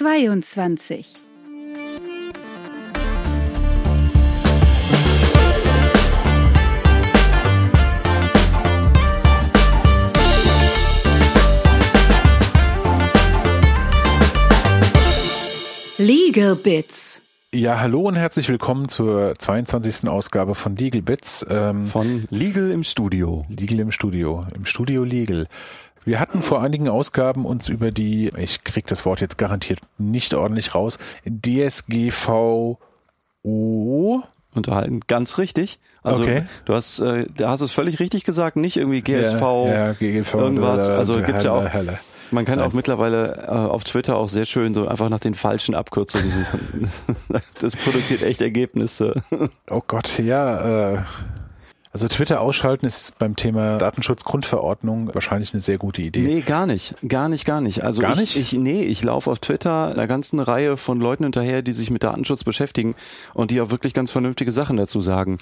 22. Legal Bits. Ja, hallo und herzlich willkommen zur 22. Ausgabe von Legal Bits. Ähm, von Legal im Studio. Legal im Studio. Im Studio Legal. Wir hatten vor einigen Ausgaben uns über die, ich krieg das Wort jetzt garantiert nicht ordentlich raus, DSGVO unterhalten. Ganz richtig. Also okay. du hast, äh, da hast es völlig richtig gesagt, nicht irgendwie GSV, ja, ja, irgendwas. Also gibt's ja auch. Helle. Man kann auch mittlerweile äh, auf Twitter auch sehr schön so einfach nach den falschen Abkürzungen suchen. das produziert echt Ergebnisse. Oh Gott, ja. Äh, also Twitter ausschalten ist beim Thema Datenschutzgrundverordnung wahrscheinlich eine sehr gute Idee. Nee, gar nicht. Gar nicht, gar nicht. Also gar ich, nicht? ich nee, ich laufe auf Twitter einer ganzen Reihe von Leuten hinterher, die sich mit Datenschutz beschäftigen und die auch wirklich ganz vernünftige Sachen dazu sagen.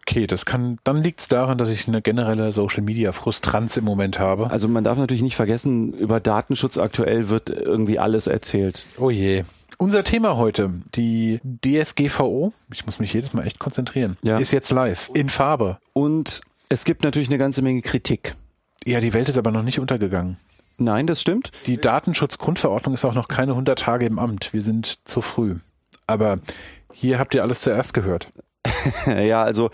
Okay, das kann dann liegt's daran, dass ich eine generelle Social Media Frustranz im Moment habe. Also man darf natürlich nicht vergessen, über Datenschutz aktuell wird irgendwie alles erzählt. Oh je. Unser Thema heute, die DSGVO, ich muss mich jedes Mal echt konzentrieren, ja. ist jetzt live, in Farbe. Und es gibt natürlich eine ganze Menge Kritik. Ja, die Welt ist aber noch nicht untergegangen. Nein, das stimmt. Die Datenschutzgrundverordnung ist auch noch keine 100 Tage im Amt. Wir sind zu früh. Aber hier habt ihr alles zuerst gehört. ja, also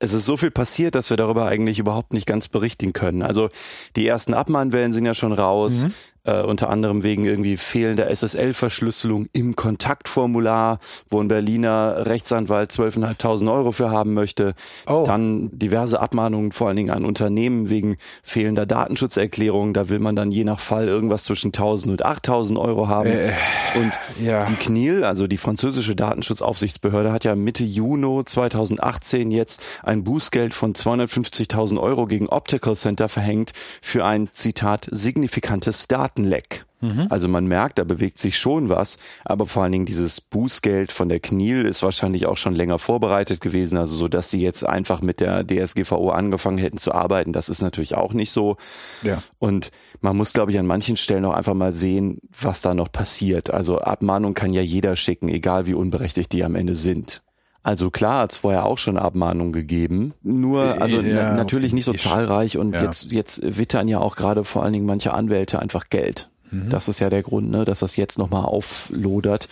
es ist so viel passiert, dass wir darüber eigentlich überhaupt nicht ganz berichten können. Also die ersten Abmahnwellen sind ja schon raus. Mhm äh, unter anderem wegen irgendwie fehlender SSL-Verschlüsselung im Kontaktformular, wo ein Berliner Rechtsanwalt 12.500 Euro für haben möchte. Oh. Dann diverse Abmahnungen vor allen Dingen an Unternehmen wegen fehlender Datenschutzerklärung. Da will man dann je nach Fall irgendwas zwischen 1.000 und 8.000 Euro haben. Äh, und ja. die CNIL, also die französische Datenschutzaufsichtsbehörde, hat ja Mitte Juni 2018 jetzt ein Bußgeld von 250.000 Euro gegen Optical Center verhängt für ein, Zitat, signifikantes Daten Datenleck. Mhm. Also man merkt, da bewegt sich schon was, aber vor allen Dingen dieses Bußgeld von der KNIL ist wahrscheinlich auch schon länger vorbereitet gewesen, also so, dass sie jetzt einfach mit der DSGVO angefangen hätten zu arbeiten, das ist natürlich auch nicht so. Ja. Und man muss, glaube ich, an manchen Stellen auch einfach mal sehen, was da noch passiert. Also Abmahnung kann ja jeder schicken, egal wie unberechtigt die am Ende sind. Also klar hat es vorher auch schon Abmahnungen gegeben, nur also ja, na, natürlich nicht so ich, zahlreich und ja. jetzt jetzt wittern ja auch gerade vor allen Dingen manche Anwälte einfach Geld. Mhm. Das ist ja der Grund, ne, dass das jetzt nochmal auflodert.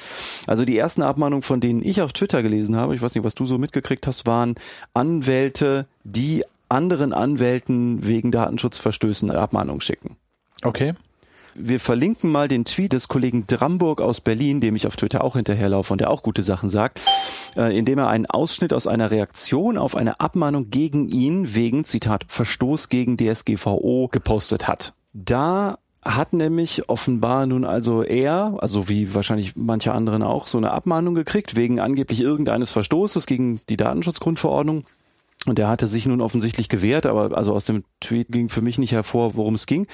Also die ersten Abmahnungen, von denen ich auf Twitter gelesen habe, ich weiß nicht, was du so mitgekriegt hast, waren Anwälte, die anderen Anwälten wegen Datenschutzverstößen Abmahnungen schicken. Okay. Wir verlinken mal den Tweet des Kollegen Dramburg aus Berlin, dem ich auf Twitter auch hinterherlaufe und der auch gute Sachen sagt, äh, indem er einen Ausschnitt aus einer Reaktion auf eine Abmahnung gegen ihn wegen, Zitat, Verstoß gegen DSGVO gepostet hat. Da hat nämlich offenbar nun also er, also wie wahrscheinlich manche anderen auch, so eine Abmahnung gekriegt wegen angeblich irgendeines Verstoßes gegen die Datenschutzgrundverordnung. Und er hatte sich nun offensichtlich gewehrt, aber also aus dem Tweet ging für mich nicht hervor, worum es ging.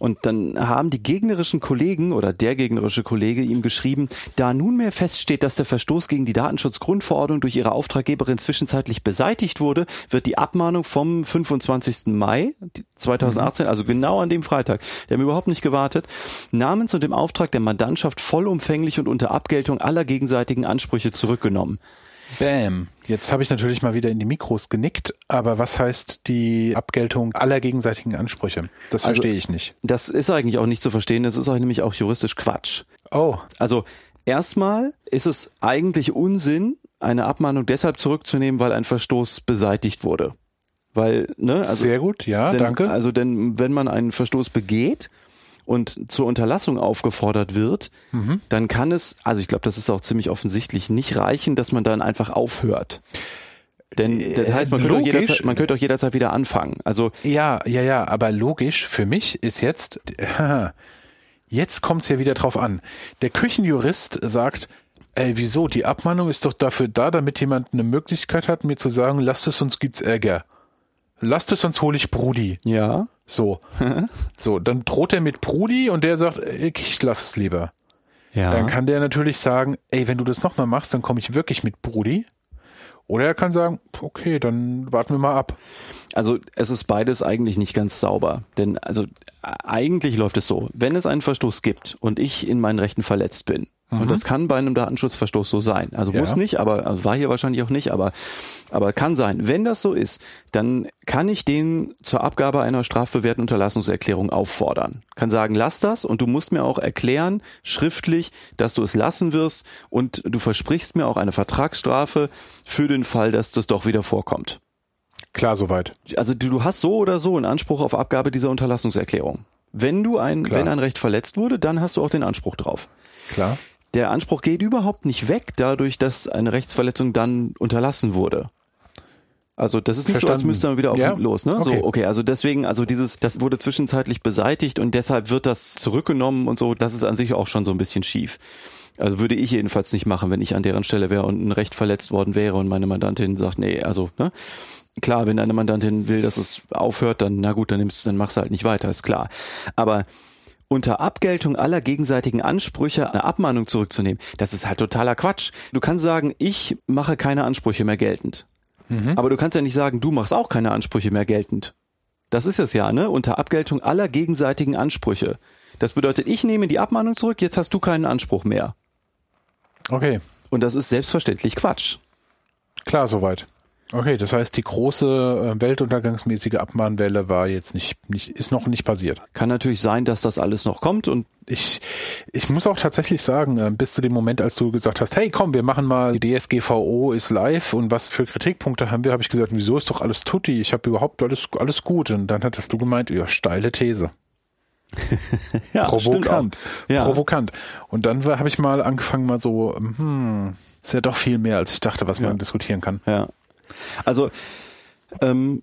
Und dann haben die gegnerischen Kollegen oder der gegnerische Kollege ihm geschrieben, da nunmehr feststeht, dass der Verstoß gegen die Datenschutzgrundverordnung durch ihre Auftraggeberin zwischenzeitlich beseitigt wurde, wird die Abmahnung vom 25. Mai 2018, also genau an dem Freitag, der haben überhaupt nicht gewartet, namens und im Auftrag der Mandantschaft vollumfänglich und unter Abgeltung aller gegenseitigen Ansprüche zurückgenommen. Bam. Jetzt habe ich natürlich mal wieder in die Mikros genickt, aber was heißt die Abgeltung aller gegenseitigen Ansprüche? Das Also, verstehe ich nicht. Das ist eigentlich auch nicht zu verstehen, das ist auch nämlich auch juristisch Quatsch. Oh, Also erstmal ist es eigentlich Unsinn, eine Abmahnung deshalb zurückzunehmen, weil ein Verstoß beseitigt wurde. Weil, ne, also, sehr gut, ja, denn, danke. Also denn wenn man einen Verstoß begeht und zur Unterlassung aufgefordert wird, Mhm. dann kann es, also ich glaube, das ist auch ziemlich offensichtlich, nicht reichen, dass man dann einfach aufhört. Denn das heißt, man könnte, auch logisch. jederzeit, man könnte auch jederzeit wieder anfangen. Also Ja, ja, ja, aber logisch für mich ist jetzt, jetzt kommt's ja wieder drauf an. Der Küchenjurist sagt, ey, wieso? Die Abmahnung ist doch dafür da, damit jemand eine Möglichkeit hat, mir zu sagen, lasst es, sonst gibt's Ärger. Lasst es, sonst hole ich Brudi. ja, So. so, dann droht er mit Brudi und der sagt, ich lass es lieber. ja. Dann kann der natürlich sagen, ey, wenn du das nochmal machst, dann komme ich wirklich mit Brudi. Oder er kann sagen, okay, dann warten wir mal ab. Also es ist beides eigentlich nicht ganz sauber. Denn also eigentlich läuft es so, wenn es einen Verstoß gibt und ich in meinen Rechten verletzt bin, und das kann bei einem Datenschutzverstoß so sein. Also Ja. muss nicht, aber also war hier wahrscheinlich auch nicht, aber, aber kann sein. Wenn das so ist, dann kann ich den zur Abgabe einer strafbewährten Unterlassungserklärung auffordern. Kann sagen, lass das und du musst mir auch erklären, schriftlich, dass du es lassen wirst und du versprichst mir auch eine Vertragsstrafe für den Fall, dass das doch wieder vorkommt. Klar, soweit. Also du, du hast so oder so einen Anspruch auf Abgabe dieser Unterlassungserklärung. Wenn du ein, Klar. wenn ein Recht verletzt wurde, dann hast du auch den Anspruch drauf. Klar. Der Anspruch geht überhaupt nicht weg, dadurch, dass eine Rechtsverletzung dann unterlassen wurde. Also das ist nicht so, als Verstanden. müsste man wieder auf Ja, los, ne? okay. So, okay, also deswegen, also dieses, das wurde zwischenzeitlich beseitigt und deshalb wird das zurückgenommen und so, das ist an sich auch schon so ein bisschen schief. Also würde ich jedenfalls nicht machen, wenn ich an deren Stelle wäre und ein Recht verletzt worden wäre und meine Mandantin sagt, nee, also, ne? Klar, wenn eine Mandantin will, dass es aufhört, dann, na gut, dann nimmst, dann machst du halt nicht weiter, ist klar. Aber unter Abgeltung aller gegenseitigen Ansprüche eine Abmahnung zurückzunehmen, das ist halt totaler Quatsch. Du kannst sagen, ich mache keine Ansprüche mehr geltend. Aber du kannst ja nicht sagen, du machst auch keine Ansprüche mehr geltend. Das ist es ja, ne? Unter Abgeltung aller gegenseitigen Ansprüche. Das bedeutet, ich nehme die Abmahnung zurück, jetzt hast du keinen Anspruch mehr. Okay. Und das ist selbstverständlich Quatsch. Klar, soweit. Okay, das heißt, die große äh, weltuntergangsmäßige Abmahnwelle war jetzt nicht, nicht, ist noch nicht passiert. Kann natürlich sein, dass das alles noch kommt und Ich, ich muss auch tatsächlich sagen, äh, bis zu dem Moment, als du gesagt hast, hey komm, wir machen mal, die DSGVO ist live und was für Kritikpunkte haben wir, habe ich gesagt, wieso ist doch alles tutti, ich habe überhaupt alles, alles gut. Und dann hattest du gemeint, ja, steile These. ja, Provokant. Ja. Provokant. Und dann habe ich mal angefangen, mal so, hm, ist ja doch viel mehr, als ich dachte, was man diskutieren kann. Ja. Also, ähm,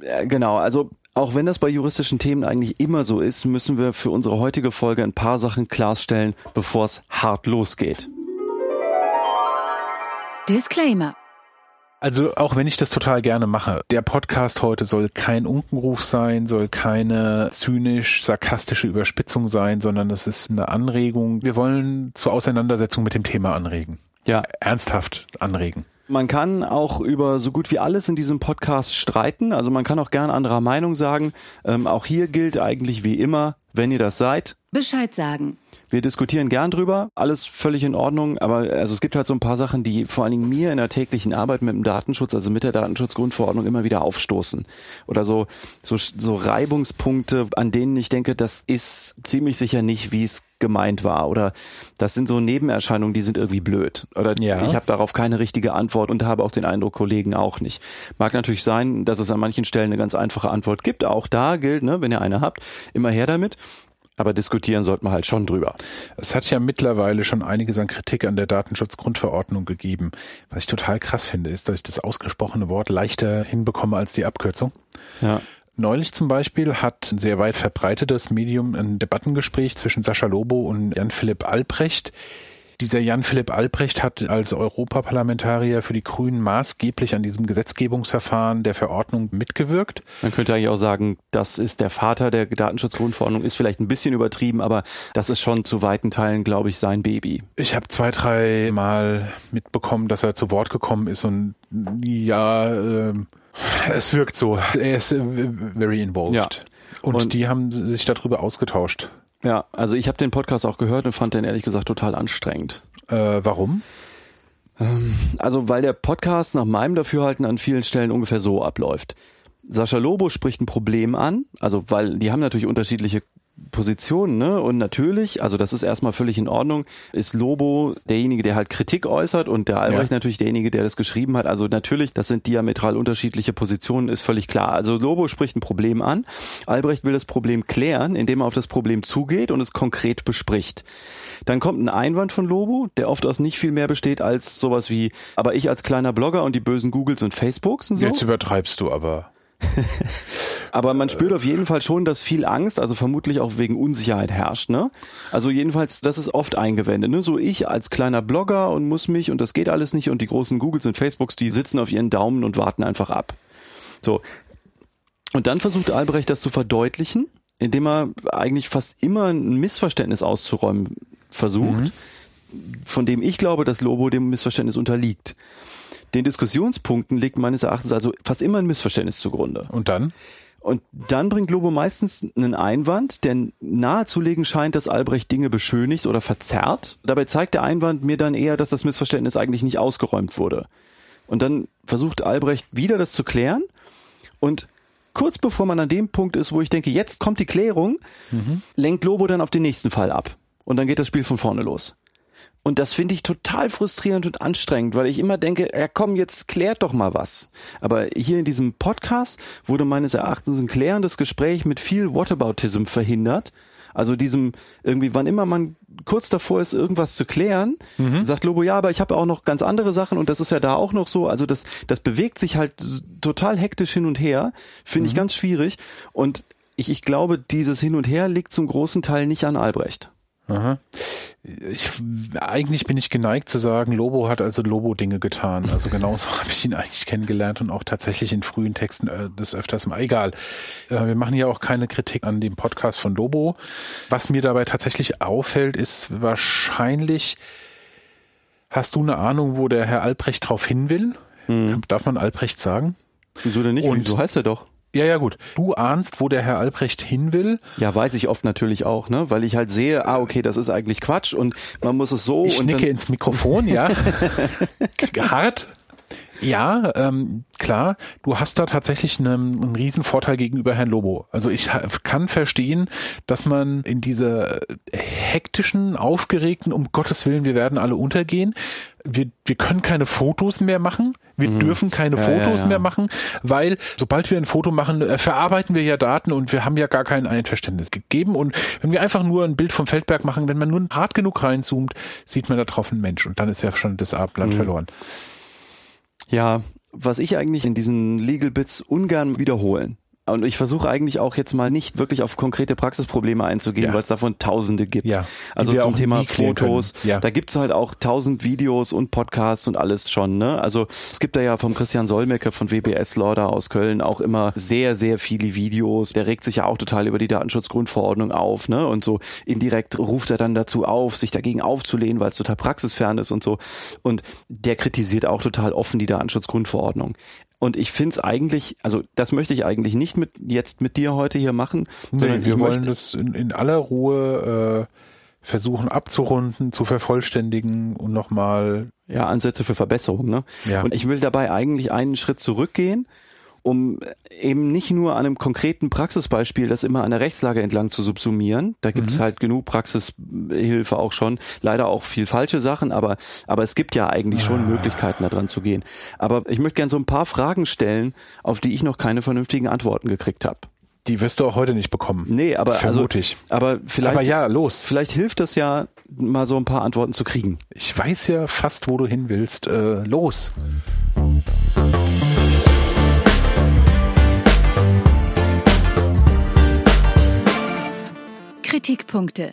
äh, genau, also auch wenn das bei juristischen Themen eigentlich immer so ist, müssen wir für unsere heutige Folge ein paar Sachen klarstellen, bevor es hart losgeht. Disclaimer. Also auch wenn ich das total gerne mache, der Podcast heute soll kein Unkenruf sein, soll keine zynisch sarkastische Überspitzung sein, sondern es ist eine Anregung. Wir wollen zur Auseinandersetzung mit dem Thema anregen. Ja. Ernsthaft anregen. Man kann auch über so gut wie alles in diesem Podcast streiten. Also man kann auch gern anderer Meinung sagen. Ähm, auch hier gilt eigentlich wie immer, wenn ihr das seid, Bescheid sagen. Wir diskutieren gern drüber, alles völlig in Ordnung, aber also es gibt halt so ein paar Sachen, die vor allen Dingen mir in der täglichen Arbeit mit dem Datenschutz, also mit der Datenschutzgrundverordnung immer wieder aufstoßen. Oder so, so, so Reibungspunkte, an denen ich denke, das ist ziemlich sicher nicht, wie es gemeint war. Oder das sind so Nebenerscheinungen, die sind irgendwie blöd. Oder Ja. ich habe darauf keine richtige Antwort und habe auch den Eindruck, Kollegen auch nicht. Mag natürlich sein, dass es an manchen Stellen eine ganz einfache Antwort gibt. Auch da gilt, ne, wenn ihr eine habt, immer her damit. Aber diskutieren sollte man halt schon drüber. Es hat ja mittlerweile schon einiges an Kritik an der Datenschutzgrundverordnung gegeben. Was ich total krass finde, ist, dass ich das ausgesprochene Wort leichter hinbekomme als die Abkürzung. Ja. Neulich zum Beispiel hat ein sehr weit verbreitetes Medium ein Debattengespräch zwischen Sascha Lobo und Jan-Philipp Albrecht. Dieser Jan-Philipp Albrecht hat als Europaparlamentarier für die Grünen maßgeblich an diesem Gesetzgebungsverfahren der Verordnung mitgewirkt. Man könnte eigentlich auch sagen, das ist der Vater der Datenschutzgrundverordnung, ist vielleicht ein bisschen übertrieben, aber das ist schon zu weiten Teilen, glaube ich, sein Baby. Ich habe zwei, drei Mal mitbekommen, dass er zu Wort gekommen ist und ja, ähm, es wirkt so. Er ist äh, very involved. Ja. Und, Und- die haben sich darüber ausgetauscht. Ja, also ich habe den Podcast auch gehört und fand den ehrlich gesagt total anstrengend. Äh, warum? Also weil der Podcast nach meinem Dafürhalten an vielen Stellen ungefähr so abläuft. Sascha Lobo spricht ein Problem an, also weil die haben natürlich unterschiedliche Positionen, ne? Und natürlich, also das ist erstmal völlig in Ordnung, ist Lobo derjenige, der halt Kritik äußert und der Albrecht Ja. natürlich derjenige, der das geschrieben hat. Also natürlich, das sind diametral unterschiedliche Positionen, ist völlig klar. Also Lobo spricht ein Problem an, Albrecht will das Problem klären, indem er auf das Problem zugeht und es konkret bespricht. Dann kommt ein Einwand von Lobo, der oft aus nicht viel mehr besteht als sowas wie, aber ich als kleiner Blogger und die bösen Googles und Facebooks und so. Jetzt übertreibst du aber. Aber man spürt auf jeden Fall schon, dass viel Angst, also vermutlich auch wegen Unsicherheit herrscht, ne? Also jedenfalls, das ist oft eingewendet, ne? So ich als kleiner Blogger und muss mich und das geht alles nicht und die großen Googles und Facebooks, die sitzen auf ihren Daumen und warten einfach ab. So. Und dann versucht Albrecht das zu verdeutlichen, indem er eigentlich fast immer ein Missverständnis auszuräumen versucht, von dem ich glaube, dass Lobo dem Missverständnis unterliegt. Den Diskussionspunkten liegt meines Erachtens also fast immer ein Missverständnis zugrunde. Und dann? Und dann bringt Lobo meistens einen Einwand, der nahezulegen scheint, dass Albrecht Dinge beschönigt oder verzerrt. Dabei zeigt der Einwand mir dann eher, dass das Missverständnis eigentlich nicht ausgeräumt wurde. Und dann versucht Albrecht wieder das zu klären. Und kurz bevor man an dem Punkt ist, wo ich denke, jetzt kommt die Klärung, mhm. lenkt Lobo dann auf den nächsten Fall ab. Und dann geht das Spiel von vorne los. Und das finde ich total frustrierend und anstrengend, weil ich immer denke, ja komm, jetzt klärt doch mal was. Aber hier in diesem Podcast wurde meines Erachtens ein klärendes Gespräch mit viel Whataboutism verhindert. Also diesem irgendwie, wann immer man kurz davor ist, irgendwas zu klären, mhm. sagt Lobo, ja, aber ich habe auch noch ganz andere Sachen und das ist ja da auch noch so. Also das, das bewegt sich halt total hektisch hin und her, finde mhm. ich ganz schwierig. Und ich, ich glaube, dieses Hin und Her liegt zum großen Teil nicht an Albrecht. Aha. Ich, eigentlich bin ich geneigt zu sagen, Lobo hat also Lobo-Dinge getan. Also genauso habe ich ihn eigentlich kennengelernt und auch tatsächlich in frühen Texten äh, des öfters mal. Egal. Äh, wir machen ja auch keine Kritik an dem Podcast von Lobo. Was mir dabei tatsächlich auffällt, ist wahrscheinlich, hast du eine Ahnung, wo der Herr Albrecht drauf hin will? Mhm. Darf man Albrecht sagen? Wieso denn nicht? Und so heißt er doch. Ja, ja, gut. Du ahnst, wo der Herr Albrecht hin will. Ja, weiß ich oft natürlich auch, ne? Weil ich halt sehe, ah, okay, das ist eigentlich Quatsch und man muss es so. Ich und nicke ins Mikrofon, ja. Hart. Ja, ähm, klar, du hast da tatsächlich einen, einen riesen Vorteil gegenüber Herrn Lobo. Also ich kann verstehen, dass man in dieser hektischen, aufgeregten, um Gottes Willen, wir werden alle untergehen, wir, wir können keine Fotos mehr machen, wir mhm. dürfen keine ja, Fotos ja, ja. mehr machen, weil sobald wir ein Foto machen, äh, verarbeiten wir ja Daten und wir haben ja gar kein Einverständnis gegeben. Und wenn wir einfach nur ein Bild vom Feldberg machen, wenn man nur hart genug reinzoomt, sieht man da drauf einen Mensch und dann ist ja schon das Blatt mhm. verloren. Ja, was ich eigentlich in diesen Legal Bits ungern wiederholen. Und ich versuche eigentlich auch jetzt mal nicht wirklich auf konkrete Praxisprobleme einzugehen, ja. weil es davon Tausende gibt. Ja, also zum Thema Fotos, ja. da gibt's halt auch tausend Videos und Podcasts und alles schon. Ne? Also es gibt da ja vom Christian Solmecke von WBS Law da aus Köln auch immer sehr, sehr viele Videos. Der regt sich ja auch total über die Datenschutzgrundverordnung auf. Ne? Und so indirekt ruft er dann dazu auf, sich dagegen aufzulehnen, weil es total praxisfern ist und so. Und der kritisiert auch total offen die Datenschutzgrundverordnung. Und ich finde es eigentlich, also das möchte ich eigentlich nicht mit jetzt mit dir heute hier machen, nee, sondern wir wollen das in, in aller Ruhe äh, versuchen abzurunden, zu vervollständigen und nochmal ja Ansätze für Verbesserung. Ne? Ja. Und ich will dabei eigentlich einen Schritt zurückgehen um eben nicht nur an einem konkreten Praxisbeispiel das immer an der Rechtslage entlang zu subsumieren. Da gibt's mhm. halt genug Praxishilfe auch schon. Leider auch viel falsche Sachen, aber, aber es gibt ja eigentlich schon ah. Möglichkeiten, da dran zu gehen. Aber ich möchte gerne so ein paar Fragen stellen, auf die ich noch keine vernünftigen Antworten gekriegt habe. Die wirst du auch heute nicht bekommen. Nee, aber vermutlich. Also, aber vielleicht. Aber ja, los. Vielleicht hilft das ja, mal so ein paar Antworten zu kriegen. Ich weiß ja fast, wo du hin willst. Äh, los. Kritikpunkte.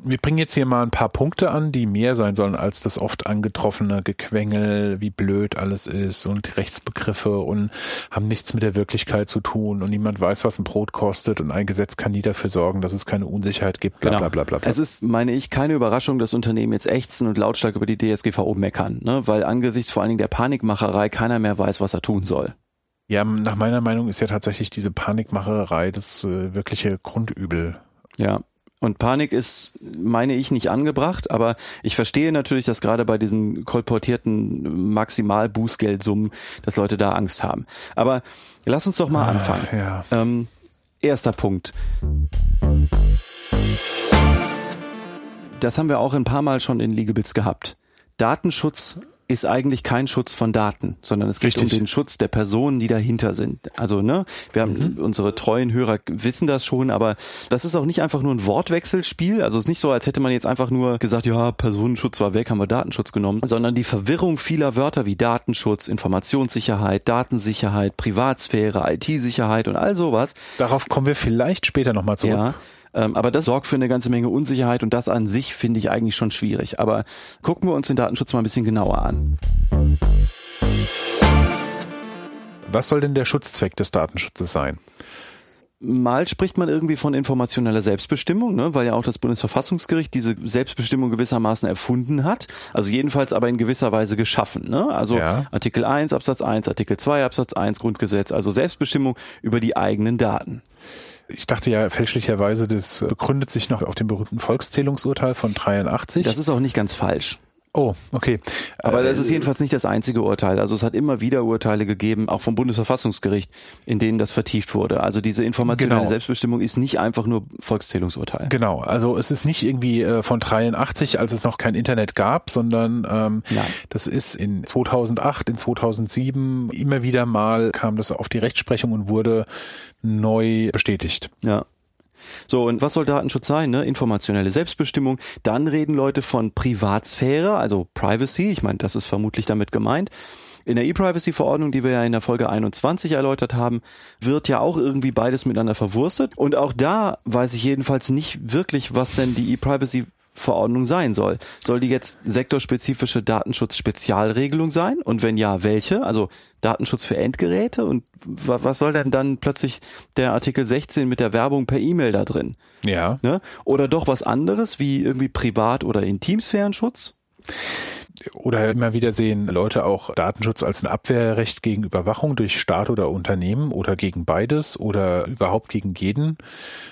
Wir bringen jetzt hier mal ein paar Punkte an, die mehr sein sollen als das oft angetroffene Gequengel, wie blöd alles ist und Rechtsbegriffe und haben nichts mit der Wirklichkeit zu tun und niemand weiß, was ein Brot kostet und ein Gesetz kann nie dafür sorgen, dass es keine Unsicherheit gibt, bla, genau. bla, bla, bla, bla. Es ist, meine ich, keine Überraschung, dass Unternehmen jetzt ächzen und lautstark über die DSGVO meckern, ne? weil angesichts vor allen Dingen der Panikmacherei keiner mehr weiß, was er tun soll. Ja, nach meiner Meinung ist ja tatsächlich diese Panikmacherei das äh, wirkliche Grundübel. Ja, und Panik ist, meine ich, nicht angebracht, aber ich verstehe natürlich, dass gerade bei diesen kolportierten Maximal-Bußgeldsummen, dass Leute da Angst haben. Aber lass uns doch mal ah, anfangen. Ja. Ähm, erster Punkt. Das haben wir auch ein paar Mal schon in Legalbits gehabt. Datenschutz ist eigentlich kein Schutz von Daten, sondern es geht Richtig. um den Schutz der Personen, die dahinter sind. Also, ne, wir haben mhm. unsere treuen Hörer wissen das schon, aber das ist auch nicht einfach nur ein Wortwechselspiel. Also es ist nicht so, als hätte man jetzt einfach nur gesagt, ja, Personenschutz war weg, haben wir Datenschutz genommen, sondern die Verwirrung vieler Wörter wie Datenschutz, Informationssicherheit, Datensicherheit, Privatsphäre, IT-Sicherheit und all sowas. Darauf kommen wir vielleicht später nochmal zurück. Ja, ähm, aber das sorgt für eine ganze Menge Unsicherheit und das an sich finde ich eigentlich schon schwierig. Aber gucken wir uns den Datenschutz mal ein bisschen genauer an. Was soll denn der Schutzzweck des Datenschutzes sein? mal spricht man irgendwie von informationeller Selbstbestimmung, ne, weil ja auch das Bundesverfassungsgericht diese Selbstbestimmung gewissermaßen erfunden hat, also jedenfalls aber in gewisser Weise geschaffen. Ne? Also ja. Artikel 1 Absatz 1, Artikel 2 Absatz 1 Grundgesetz, also Selbstbestimmung über die eigenen Daten. Ich dachte ja fälschlicherweise, das begründet sich noch auf dem berühmten Volkszählungsurteil von 83. Das ist auch nicht ganz falsch. Oh, okay. Aber das ist äh, jedenfalls nicht das einzige Urteil. Also es hat immer wieder Urteile gegeben, auch vom Bundesverfassungsgericht, in denen das vertieft wurde. Also diese informationelle genau. Selbstbestimmung ist nicht einfach nur Volkszählungsurteil. Genau. Also es ist nicht irgendwie äh, von 83, als es noch kein Internet gab, sondern ähm, das ist in 2008, in 2007 immer wieder mal kam das auf die Rechtsprechung und wurde neu bestätigt. Ja. So, und was soll Datenschutz sein? Ne? Informationelle Selbstbestimmung. Dann reden Leute von Privatsphäre, also Privacy. Ich meine, das ist vermutlich damit gemeint. In der E-Privacy-Verordnung, die wir ja in der Folge 21 erläutert haben, wird ja auch irgendwie beides miteinander verwurstet. Und auch da weiß ich jedenfalls nicht wirklich, was denn die E-Privacy Verordnung sein soll. Soll die jetzt sektorspezifische Datenschutz-Spezialregelung sein? Und wenn ja, welche? Also Datenschutz für Endgeräte? Und was soll denn dann plötzlich der Artikel 16 mit der Werbung per E-Mail da drin? Ja. Ne? Oder doch was anderes wie irgendwie Privat- oder Intimsphärenschutz? Oder immer wieder sehen Leute auch Datenschutz als ein Abwehrrecht gegen Überwachung durch Staat oder Unternehmen oder gegen beides oder überhaupt gegen jeden.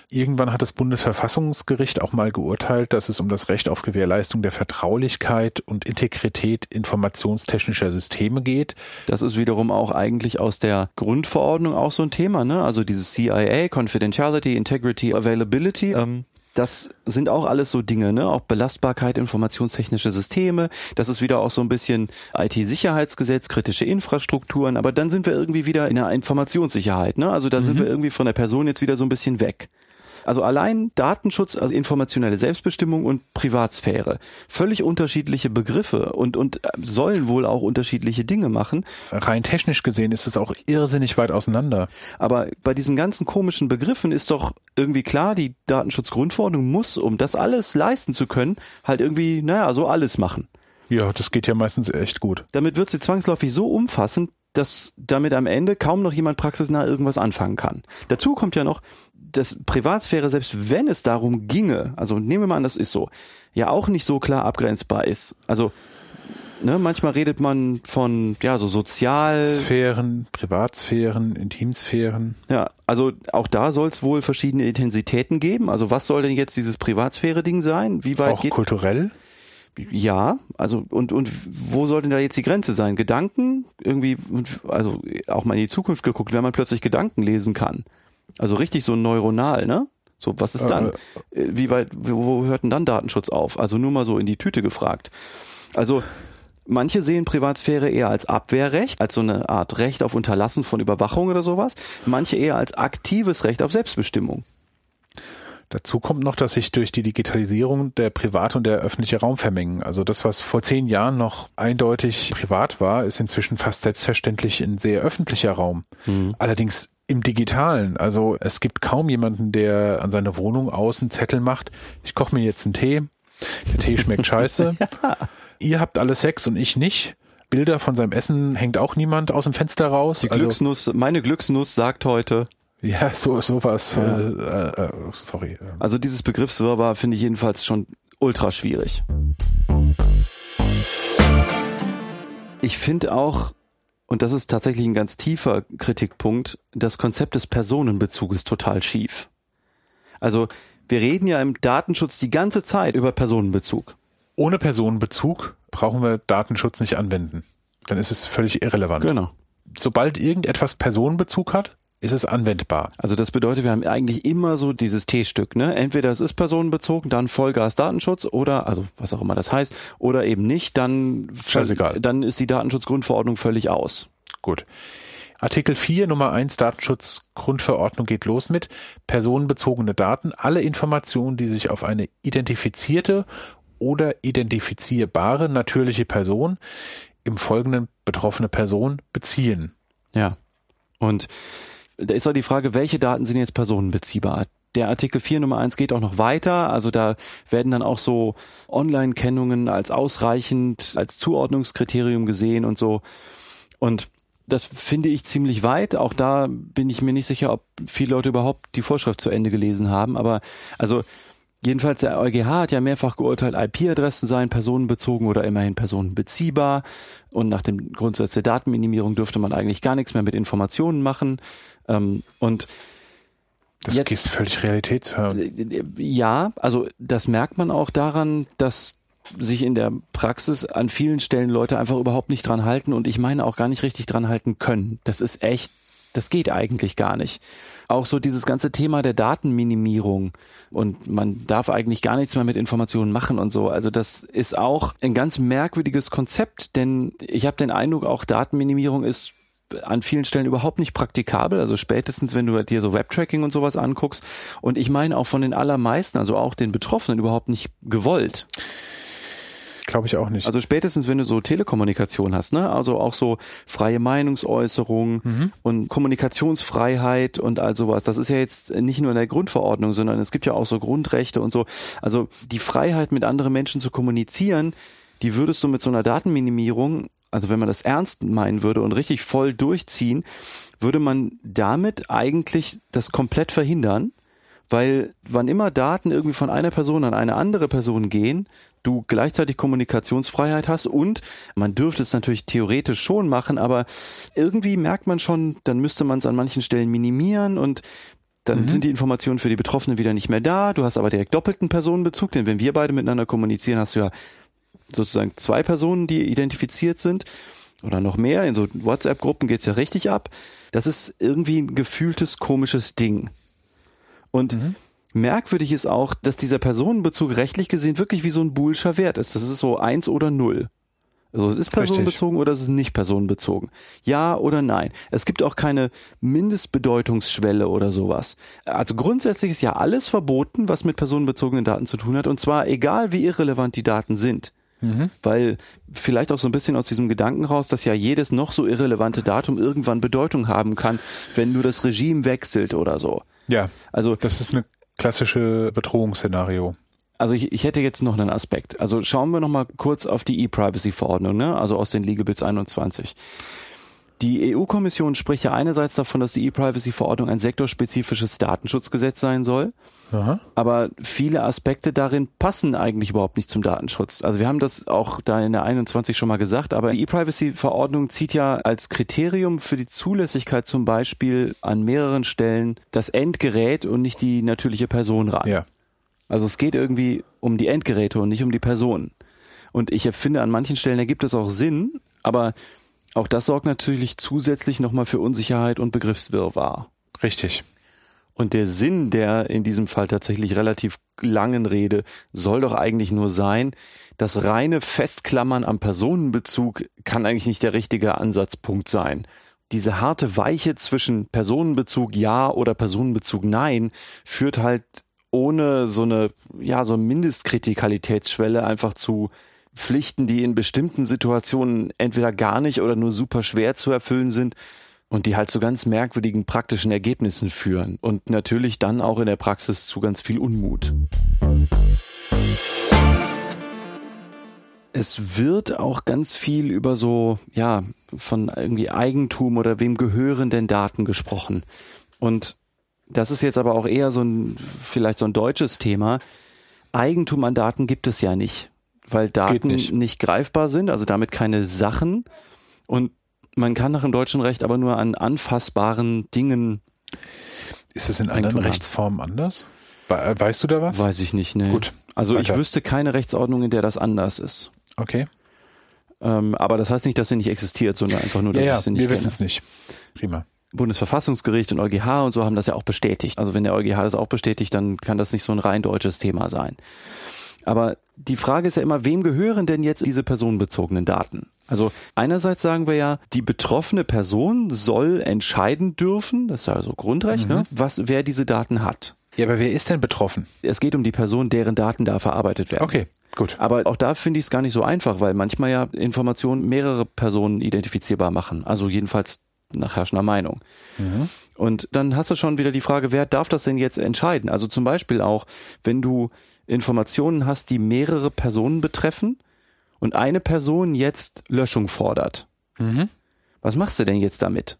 Irgendwann hat das Bundesverfassungsgericht auch mal geurteilt, dass es um das Recht auf Gewährleistung der Vertraulichkeit und Integrität informationstechnischer Systeme geht. Das ist wiederum auch eigentlich aus der Grundverordnung auch so ein Thema, ne? Also dieses CIA, Confidentiality, Integrity, Availability. Ähm das sind auch alles so Dinge, ne? Auch Belastbarkeit, informationstechnische Systeme. Das ist wieder auch so ein bisschen IT-Sicherheitsgesetz, kritische Infrastrukturen. Aber dann sind wir irgendwie wieder in der Informationssicherheit, ne? Also da mhm. sind wir irgendwie von der Person jetzt wieder so ein bisschen weg. Also allein Datenschutz, also informationelle Selbstbestimmung und Privatsphäre. Völlig unterschiedliche Begriffe und, und äh, sollen wohl auch unterschiedliche Dinge machen. Rein technisch gesehen ist es auch irrsinnig weit auseinander. Aber bei diesen ganzen komischen Begriffen ist doch irgendwie klar, die Datenschutzgrundverordnung muss, um das alles leisten zu können, halt irgendwie, naja, so alles machen. Ja, das geht ja meistens echt gut. Damit wird sie zwangsläufig so umfassend, dass damit am Ende kaum noch jemand praxisnah irgendwas anfangen kann. Dazu kommt ja noch, dass Privatsphäre, selbst wenn es darum ginge, also nehmen wir mal an, das ist so, ja auch nicht so klar abgrenzbar ist. Also Ne, manchmal redet man von ja so sozial Sphären, Privatsphären, Intimsphären. Ja, also auch da soll es wohl verschiedene Intensitäten geben. Also was soll denn jetzt dieses Privatsphäre-Ding sein? Wie weit auch geht kulturell? Ja, also und und wo soll denn da jetzt die Grenze sein? Gedanken irgendwie, also auch mal in die Zukunft geguckt, wenn man plötzlich Gedanken lesen kann. Also richtig so neuronal, ne? So, was ist dann? Äh, äh wie weit, wo hört denn dann Datenschutz auf? Also nur mal so in die Tüte gefragt. Also Manche sehen Privatsphäre eher als Abwehrrecht, als so eine Art Recht auf Unterlassen von Überwachung oder sowas. Manche eher als aktives Recht auf Selbstbestimmung. Dazu kommt noch, dass sich durch die Digitalisierung der private und der öffentliche Raum vermengen. Also das, was vor zehn Jahren noch eindeutig privat war, ist inzwischen fast selbstverständlich ein sehr öffentlicher Raum. Mhm. Allerdings im Digitalen. Also es gibt kaum jemanden, der an seine Wohnung außen Zettel macht. Ich koche mir jetzt einen Tee. Der Tee schmeckt scheiße. ja. Ihr habt alle Sex und ich nicht. Bilder von seinem Essen hängt auch niemand aus dem Fenster raus. Die also, Glücksnuss, meine Glücksnuss sagt heute. Ja, so sowas. Ja. Äh, äh, sorry. Also dieses Begriffswirrwarr finde ich jedenfalls schon ultra schwierig. Ich finde auch, und das ist tatsächlich ein ganz tiefer Kritikpunkt, das Konzept des Personenbezuges total schief. Also wir reden ja im Datenschutz die ganze Zeit über Personenbezug. Ohne Personenbezug brauchen wir Datenschutz nicht anwenden. Dann ist es völlig irrelevant. Genau. Sobald irgendetwas Personenbezug hat, ist es anwendbar. Also das bedeutet, wir haben eigentlich immer so dieses T-Stück, ne? Entweder es ist personenbezogen, dann Vollgas Datenschutz oder, also was auch immer das heißt, oder eben nicht, dann, Scheißegal. dann ist die Datenschutzgrundverordnung völlig aus. Gut. Artikel 4 Nummer 1 Datenschutzgrundverordnung geht los mit personenbezogene Daten, alle Informationen, die sich auf eine identifizierte oder identifizierbare natürliche Person im Folgenden betroffene Person beziehen. Ja. Und da ist auch die Frage, welche Daten sind jetzt personenbeziehbar? Der Artikel 4 Nummer 1 geht auch noch weiter. Also da werden dann auch so Online-Kennungen als ausreichend, als Zuordnungskriterium gesehen und so. Und das finde ich ziemlich weit. Auch da bin ich mir nicht sicher, ob viele Leute überhaupt die Vorschrift zu Ende gelesen haben. Aber also jedenfalls der EuGH hat ja mehrfach geurteilt, IP-Adressen seien personenbezogen oder immerhin personenbeziehbar. Und nach dem Grundsatz der Datenminimierung dürfte man eigentlich gar nichts mehr mit Informationen machen. Ähm, und das Jetzt, ist völlig realitätsfern. Äh, ja, also das merkt man auch daran, dass sich in der Praxis an vielen Stellen Leute einfach überhaupt nicht dran halten und ich meine auch gar nicht richtig dran halten können. Das ist echt, das geht eigentlich gar nicht. Auch so dieses ganze Thema der Datenminimierung und man darf eigentlich gar nichts mehr mit Informationen machen und so. Also das ist auch ein ganz merkwürdiges Konzept, denn ich habe den Eindruck, auch Datenminimierung ist an vielen Stellen überhaupt nicht praktikabel. Also spätestens, wenn du dir so Webtracking und sowas anguckst. Und ich meine auch von den allermeisten, also auch den Betroffenen überhaupt nicht gewollt. Glaube ich auch nicht. Also spätestens, wenn du so Telekommunikation hast, ne? Also auch so freie Meinungsäußerung mhm. und Kommunikationsfreiheit und all sowas. Das ist ja jetzt nicht nur in der Grundverordnung, sondern es gibt ja auch so Grundrechte und so. Also die Freiheit, mit anderen Menschen zu kommunizieren, die würdest du mit so einer Datenminimierung, also wenn man das ernst meinen würde und richtig voll durchziehen, würde man damit eigentlich das komplett verhindern weil wann immer Daten irgendwie von einer Person an eine andere Person gehen, du gleichzeitig Kommunikationsfreiheit hast und man dürfte es natürlich theoretisch schon machen, aber irgendwie merkt man schon, dann müsste man es an manchen Stellen minimieren und dann mhm. sind die Informationen für die Betroffenen wieder nicht mehr da. Du hast aber direkt doppelten Personenbezug, denn wenn wir beide miteinander kommunizieren, hast du ja sozusagen zwei Personen, die identifiziert sind oder noch mehr. In so WhatsApp-Gruppen geht's ja richtig ab. Das ist irgendwie ein gefühltes, komisches Ding. Und mhm. Merkwürdig ist auch, dass dieser Personenbezug rechtlich gesehen wirklich wie so ein boolscher Wert ist. Das ist so eins oder null. Also es ist personenbezogen Richtig. oder es ist nicht personenbezogen. Ja oder nein. Es gibt auch keine Mindestbedeutungsschwelle oder sowas. Also grundsätzlich ist ja alles verboten, was mit personenbezogenen Daten zu tun hat. Und zwar egal, wie irrelevant die Daten sind. Mhm. Weil vielleicht auch so ein bisschen aus diesem Gedanken raus, dass ja jedes noch so irrelevante Datum irgendwann Bedeutung haben kann, wenn nur das Regime wechselt oder so. Ja. Also das ist eine klassische Bedrohungsszenario. Also ich, ich hätte jetzt noch einen Aspekt. Also schauen wir noch mal kurz auf die E-Privacy-Verordnung, ne? also aus den Legal Bits 21. Die EU-Kommission spricht ja einerseits davon, dass die E-Privacy-Verordnung ein sektorspezifisches Datenschutzgesetz sein soll. Aha. Aber viele Aspekte darin passen eigentlich überhaupt nicht zum Datenschutz. Also wir haben das auch da in der 21 schon mal gesagt, aber die E-Privacy-Verordnung zieht ja als Kriterium für die Zulässigkeit zum Beispiel an mehreren Stellen das Endgerät und nicht die natürliche Person ran. Ja. Also es geht irgendwie um die Endgeräte und nicht um die Person. Und ich finde, an manchen Stellen ergibt es auch Sinn, aber auch das sorgt natürlich zusätzlich nochmal für Unsicherheit und Begriffswirrwarr. Richtig. Und der Sinn der in diesem Fall tatsächlich relativ langen Rede soll doch eigentlich nur sein, das reine Festklammern am Personenbezug kann eigentlich nicht der richtige Ansatzpunkt sein. Diese harte Weiche zwischen Personenbezug ja oder Personenbezug nein führt halt ohne so eine, ja, so Mindestkritikalitätsschwelle einfach zu Pflichten, die in bestimmten Situationen entweder gar nicht oder nur super schwer zu erfüllen sind und die halt zu ganz merkwürdigen praktischen Ergebnissen führen und natürlich dann auch in der Praxis zu ganz viel Unmut. Es wird auch ganz viel über so, ja, von irgendwie Eigentum oder wem gehören denn Daten gesprochen. Und das ist jetzt aber auch eher so ein, vielleicht so ein deutsches Thema. Eigentum an Daten gibt es ja nicht weil Daten nicht. nicht. greifbar sind, also damit keine Sachen. Und man kann nach dem deutschen Recht aber nur an anfassbaren Dingen. Ist es in anderen Rechtsformen anders? Weißt du da was? Weiß ich nicht, ne. Gut. Also weiter. ich wüsste keine Rechtsordnung, in der das anders ist. Okay. Ähm, aber das heißt nicht, dass sie nicht existiert, sondern einfach nur, dass ja, ich sie nicht wir wissen es nicht. Prima. Bundesverfassungsgericht und EuGH und so haben das ja auch bestätigt. Also wenn der EuGH das auch bestätigt, dann kann das nicht so ein rein deutsches Thema sein. Aber die Frage ist ja immer, wem gehören denn jetzt diese personenbezogenen Daten? Also einerseits sagen wir ja, die betroffene Person soll entscheiden dürfen, das ist ja so Grundrecht, ne, mhm. ne, was, wer diese Daten hat. Ja, aber wer ist denn betroffen? Es geht um die Person, deren Daten da verarbeitet werden. Okay, gut. Aber auch da finde ich es gar nicht so einfach, weil manchmal ja Informationen mehrere Personen identifizierbar machen. Also jedenfalls nach herrschender Meinung. Mhm. Und dann hast du schon wieder die Frage, wer darf das denn jetzt entscheiden? Also zum Beispiel auch, wenn du Informationen hast, die mehrere Personen betreffen und eine Person jetzt Löschung fordert. Mhm. Was machst du denn jetzt damit?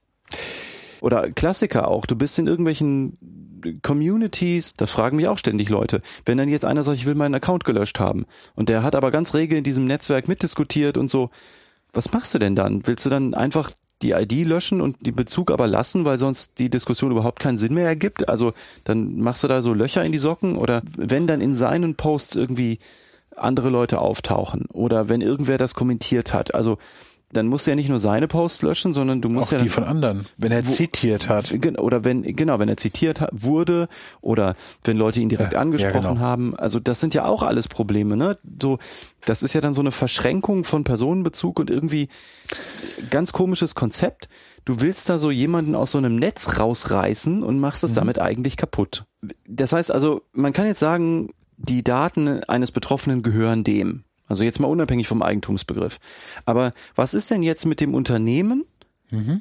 Oder Klassiker auch, du bist in irgendwelchen Communities, da fragen mich auch ständig Leute. Wenn dann jetzt einer sagt, ich will meinen Account gelöscht haben und der hat aber ganz rege in diesem Netzwerk mitdiskutiert und so, was machst du denn dann? Willst du dann einfach die ID löschen und den Bezug aber lassen, weil sonst die Diskussion überhaupt keinen Sinn mehr ergibt? Also dann machst du da so Löcher in die Socken oder wenn dann in seinen Posts irgendwie andere Leute auftauchen oder wenn irgendwer das kommentiert hat. Also dann musst du ja nicht nur seine Posts löschen, sondern du musst Auch ja die von anderen, wenn er Wo- zitiert hat. Oder wenn genau wenn er zitiert hat, wurde oder wenn Leute ihn direkt Ja, ja, angesprochen genau. haben also das sind ja auch alles Probleme ne so das ist ja dann so eine Verschränkung von Personenbezug und irgendwie ganz komisches Konzept du willst da so jemanden aus so einem Netz rausreißen und machst Mhm. es damit eigentlich kaputt das heißt also man kann jetzt sagen die Daten eines Betroffenen gehören dem also jetzt mal unabhängig vom Eigentumsbegriff aber was ist denn jetzt mit dem Unternehmen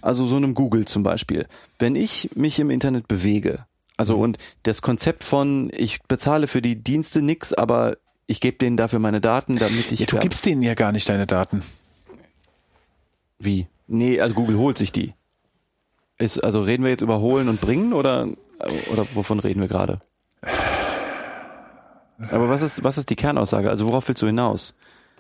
also so einem Google zum Beispiel. Wenn ich mich im Internet bewege, also und das Konzept von, ich bezahle für die Dienste nix, aber ich gebe denen dafür meine Daten, damit ich. Ja, du gibst denen ja gar nicht deine Daten. Wie? Nee, also Google holt sich die. Ist, also reden wir jetzt über holen und bringen oder, oder wovon reden wir gerade? Aber was ist, was ist die Kernaussage? Also worauf willst du hinaus?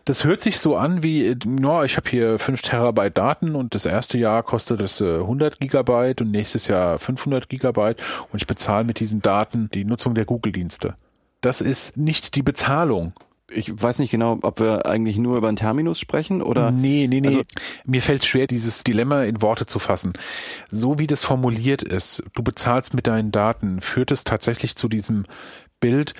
Das hört sich so an wie, äh, ja, ich habe hier 5 Terabyte Daten und das erste Jahr kostet es äh, 100 Gigabyte und nächstes Jahr 500 Gigabyte und ich bezahle mit diesen Daten die Nutzung der Google-Dienste. Das ist nicht die Bezahlung. Ich weiß nicht genau, ob wir eigentlich nur über einen Terminus sprechen oder. Nee, nee, nee. Also- Mir fällt es schwer, dieses Dilemma in Worte zu fassen. So wie das formuliert ist, du bezahlst mit deinen Daten, führt es tatsächlich zu diesem Bild,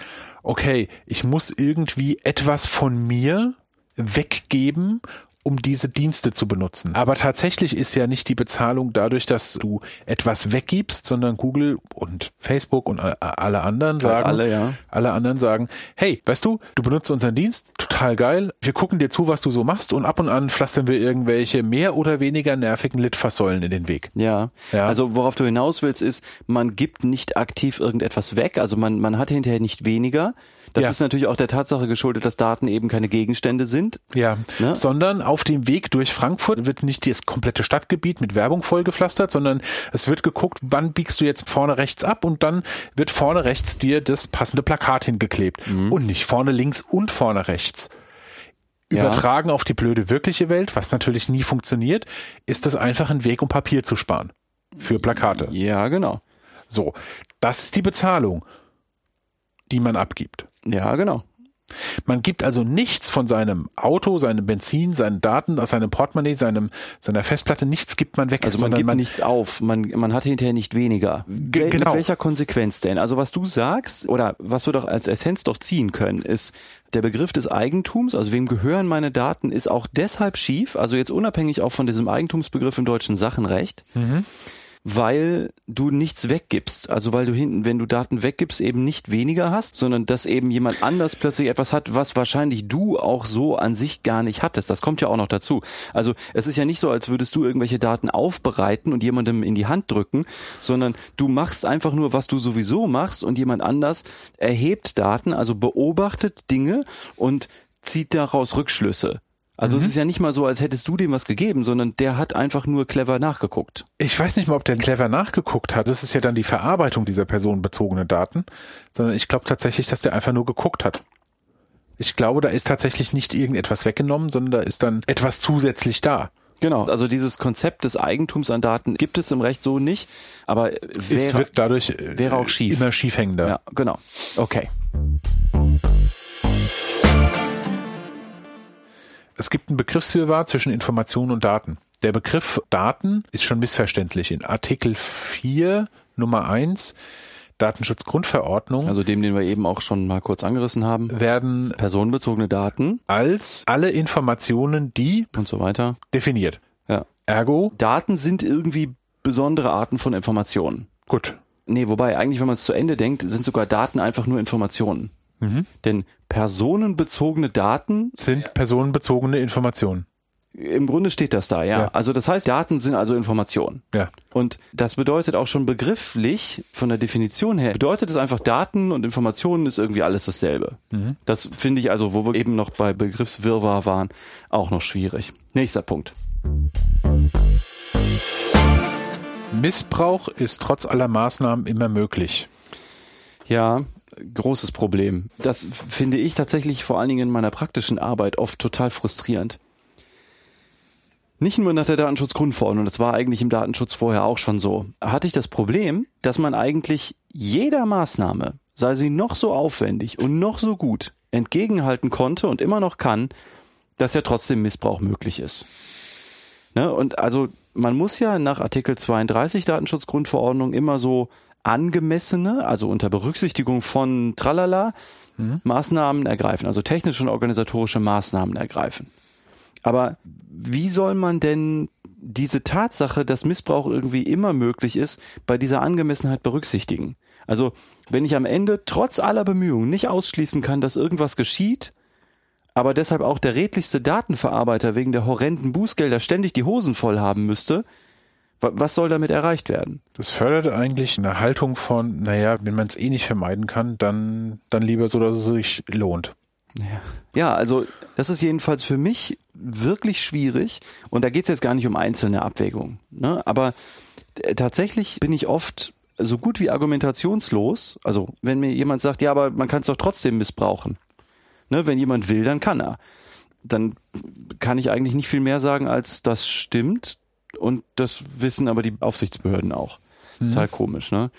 okay, ich muss irgendwie etwas von mir weggeben, um diese Dienste zu benutzen. Aber tatsächlich ist ja nicht die Bezahlung dadurch, dass du etwas weggibst, sondern Google und Facebook und alle anderen sagen, alle, ja. alle anderen sagen, hey, weißt du, du benutzt unseren Dienst, total geil, wir gucken dir zu, was du so machst und ab und an pflastern wir irgendwelche mehr oder weniger nervigen Litfaßsäulen in den Weg. Ja. Ja. Also worauf du hinaus willst, ist, man gibt nicht aktiv irgendetwas weg. Also man, man hat hinterher nicht weniger. Das Ja. ist natürlich auch der Tatsache geschuldet, dass Daten eben keine Gegenstände sind. Ja, Ne? sondern auf dem Weg durch Frankfurt wird nicht das komplette Stadtgebiet mit Werbung vollgepflastert, sondern es wird geguckt, wann biegst du jetzt vorne rechts ab und dann wird vorne rechts dir das passende Plakat hingeklebt Mhm. und nicht vorne links und vorne rechts. Ja. Übertragen auf die blöde wirkliche Welt, was natürlich nie funktioniert, ist das einfach ein Weg, um Papier zu sparen. Für Plakate. Ja, genau. So. Das ist die Bezahlung, die man abgibt. Ja, genau. Man gibt also nichts von seinem Auto, seinem Benzin, seinen Daten, aus seinem Portemonnaie, seinem, seiner Festplatte, nichts gibt man weg, Also man gibt nichts auf, man, man hat hinterher nicht weniger. Wel genau. Mit welcher Konsequenz denn? Also was du sagst, oder was wir doch als Essenz doch ziehen können, ist, der Begriff des Eigentums, also wem gehören meine Daten, ist auch deshalb schief, also jetzt unabhängig auch von diesem Eigentumsbegriff im deutschen Sachenrecht, weil du nichts weggibst. Also weil du hinten, wenn du Daten weggibst, eben nicht weniger hast, sondern dass eben jemand anders plötzlich etwas hat, was wahrscheinlich du auch so an sich gar nicht hattest. Das kommt ja auch noch dazu. Also es ist ja nicht so, als würdest du irgendwelche Daten aufbereiten und jemandem in die Hand drücken, sondern du machst einfach nur, was du sowieso machst und jemand anders erhebt Daten, also beobachtet Dinge und zieht daraus Rückschlüsse. Also es ist ja nicht mal so, als hättest du dem was gegeben, sondern der hat einfach nur clever nachgeguckt. ich weiß nicht mal, ob der clever nachgeguckt hat. Das ist ja dann die Verarbeitung dieser personenbezogenen Daten, sondern ich glaube tatsächlich, dass der einfach nur geguckt hat. Ich glaube, da ist tatsächlich nicht irgendetwas weggenommen, sondern da ist dann etwas zusätzlich da. Genau. Also dieses Konzept des Eigentums an Daten gibt es im Recht so nicht, aber Es wäre, wird dadurch äh, wäre auch schief. immer schiefhängender. ja, genau. Okay. Es gibt ein Begriffswirrwarr zwischen Information und Daten. Der Begriff Daten ist schon missverständlich. In Artikel 4 Nummer 1 Datenschutzgrundverordnung Also dem, den wir eben auch schon mal kurz angerissen haben. werden Personenbezogene Daten als alle Informationen die und so weiter. definiert. Ja. Ergo, Daten sind irgendwie besondere Arten von Informationen. gut. Nee, wobei eigentlich, wenn man es zu Ende denkt, sind sogar Daten einfach nur Informationen. Denn personenbezogene Daten, Sind personenbezogene Informationen. im Grunde steht das da, ja. Ja. Also das heißt, Daten sind also Informationen. Ja. Und das bedeutet auch schon begrifflich, von der Definition her, bedeutet es einfach, Daten und Informationen ist irgendwie alles dasselbe. Das finde ich also, wo wir eben noch bei Begriffswirrwarr waren, auch noch schwierig. Nächster Punkt. Missbrauch ist trotz aller Maßnahmen immer möglich. Ja, großes Problem. Das finde ich tatsächlich vor allen Dingen in meiner praktischen Arbeit oft total frustrierend. Nicht nur nach der Datenschutzgrundverordnung, das war eigentlich im Datenschutz vorher auch schon so, hatte ich das Problem, dass man eigentlich jeder Maßnahme, sei sie noch so aufwendig und noch so gut, entgegenhalten konnte und immer noch kann, dass ja trotzdem Missbrauch möglich ist. Ne? Und also man muss ja nach Artikel 32 Datenschutzgrundverordnung immer so angemessene, also unter Berücksichtigung von Tralala, mhm. Maßnahmen ergreifen, also technische und organisatorische Maßnahmen ergreifen. Aber wie soll man denn diese Tatsache, dass Missbrauch irgendwie immer möglich ist, bei dieser Angemessenheit berücksichtigen? Also, wenn ich am Ende trotz aller Bemühungen nicht ausschließen kann, dass irgendwas geschieht, aber deshalb auch der redlichste Datenverarbeiter wegen der horrenden Bußgelder ständig die Hosen voll haben müsste, was soll damit erreicht werden? Das fördert eigentlich eine Haltung von, naja, wenn man es eh nicht vermeiden kann, dann, dann lieber so, dass es sich lohnt. Ja. ja, also das ist jedenfalls für mich wirklich schwierig und da geht es jetzt gar nicht um einzelne Abwägungen. Ne? Aber äh, tatsächlich bin ich oft so gut wie argumentationslos. Also wenn mir jemand sagt, ja, aber man kann es doch trotzdem missbrauchen. Ne? Wenn jemand will, dann kann er. Dann kann ich eigentlich nicht viel mehr sagen, als das stimmt und das wissen aber die Aufsichtsbehörden auch. Mhm. Total komisch, ne?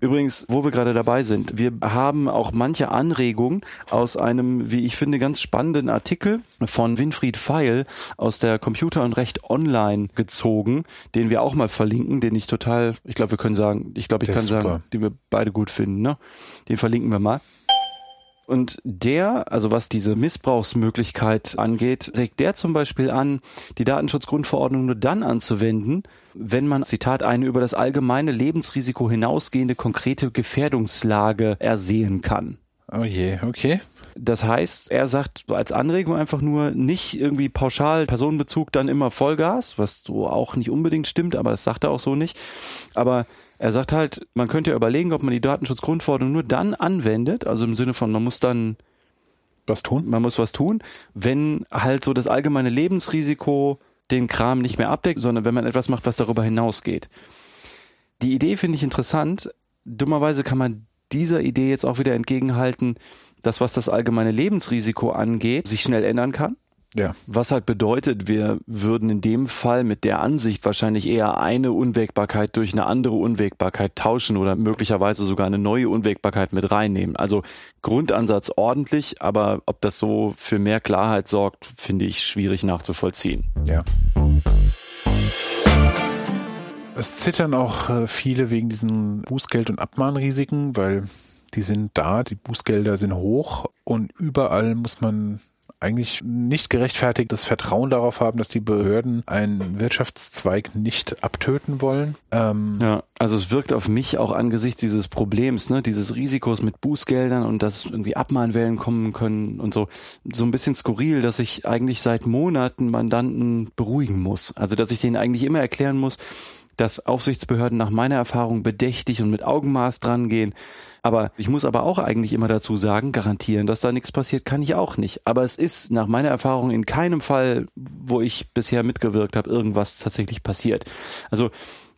Übrigens, wo wir gerade dabei sind, wir haben auch manche Anregungen aus einem, wie ich finde, ganz spannenden Artikel von Winfried Feil aus der Computer und Recht Online gezogen, den wir auch mal verlinken, den ich total, ich glaube, wir können sagen, ich glaube, ich der kann sagen, den wir beide gut finden, ne? Den verlinken wir mal. Und der, also was diese Missbrauchsmöglichkeit angeht, regt der zum Beispiel an, die Datenschutzgrundverordnung nur dann anzuwenden, wenn man, Zitat, eine über das allgemeine Lebensrisiko hinausgehende konkrete Gefährdungslage ersehen kann. Oh je, okay. Das heißt, er sagt als Anregung einfach nur nicht irgendwie pauschal Personenbezug dann immer Vollgas, was so auch nicht unbedingt stimmt, aber das sagt er auch so nicht. Aber er sagt halt, man könnte ja überlegen, ob man die Datenschutzgrundverordnung nur dann anwendet, also im Sinne von, man muss dann was tun. Man muss was tun, wenn halt so das allgemeine Lebensrisiko den Kram nicht mehr abdeckt, sondern wenn man etwas macht, was darüber hinausgeht. Die Idee finde ich interessant. Dummerweise kann man dieser Idee jetzt auch wieder entgegenhalten, dass was das allgemeine Lebensrisiko angeht, sich schnell ändern kann. Ja. Was halt bedeutet, wir würden in dem Fall mit der Ansicht wahrscheinlich eher eine Unwägbarkeit durch eine andere Unwägbarkeit tauschen oder möglicherweise sogar eine neue Unwägbarkeit mit reinnehmen. Also Grundansatz ordentlich, aber ob das so für mehr Klarheit sorgt, finde ich schwierig nachzuvollziehen. Ja. Es zittern auch äh, viele wegen diesen Bußgeld- und Abmahnrisiken, weil die sind da, die Bußgelder sind hoch und überall muss man eigentlich nicht gerechtfertigtes Vertrauen darauf haben, dass die Behörden einen Wirtschaftszweig nicht abtöten wollen. Ähm ja, also es wirkt auf mich auch angesichts dieses Problems, ne, dieses Risikos mit Bußgeldern und dass irgendwie Abmahnwellen kommen können und so, so ein bisschen skurril, dass ich eigentlich seit Monaten Mandanten beruhigen muss. Also dass ich denen eigentlich immer erklären muss, dass Aufsichtsbehörden nach meiner Erfahrung bedächtig und mit Augenmaß drangehen. Aber ich muss aber auch eigentlich immer dazu sagen, garantieren, dass da nichts passiert, kann ich auch nicht. Aber es ist nach meiner Erfahrung in keinem Fall, wo ich bisher mitgewirkt habe, irgendwas tatsächlich passiert. Also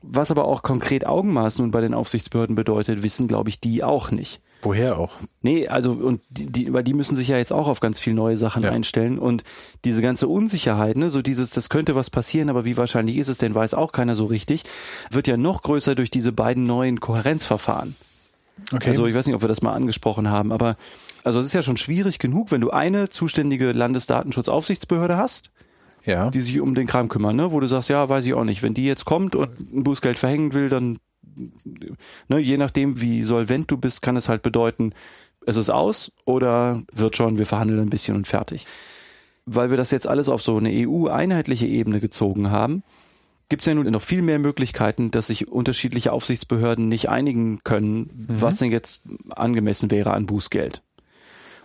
was aber auch konkret Augenmaß nun bei den Aufsichtsbehörden bedeutet, wissen, glaube ich, die auch nicht. Woher auch? Nee, also und die, die, weil die müssen sich ja jetzt auch auf ganz viel neue Sachen ja. einstellen und diese ganze Unsicherheit, ne, so dieses, das könnte was passieren, aber wie wahrscheinlich ist es denn, weiß auch keiner so richtig, wird ja noch größer durch diese beiden neuen Kohärenzverfahren. Okay. Also ich weiß nicht, ob wir das mal angesprochen haben, aber also es ist ja schon schwierig genug, wenn du eine zuständige Landesdatenschutzaufsichtsbehörde hast, ja. die sich um den Kram kümmern, ne? wo du sagst, ja, weiß ich auch nicht, wenn die jetzt kommt und ein Bußgeld verhängen will, dann ne, je nachdem, wie solvent du bist, kann es halt bedeuten, es ist aus oder wird schon, wir verhandeln ein bisschen und fertig. Weil wir das jetzt alles auf so eine EU-einheitliche Ebene gezogen haben, gibt es ja nun noch viel mehr Möglichkeiten, dass sich unterschiedliche Aufsichtsbehörden nicht einigen können, mhm. was denn jetzt angemessen wäre an Bußgeld.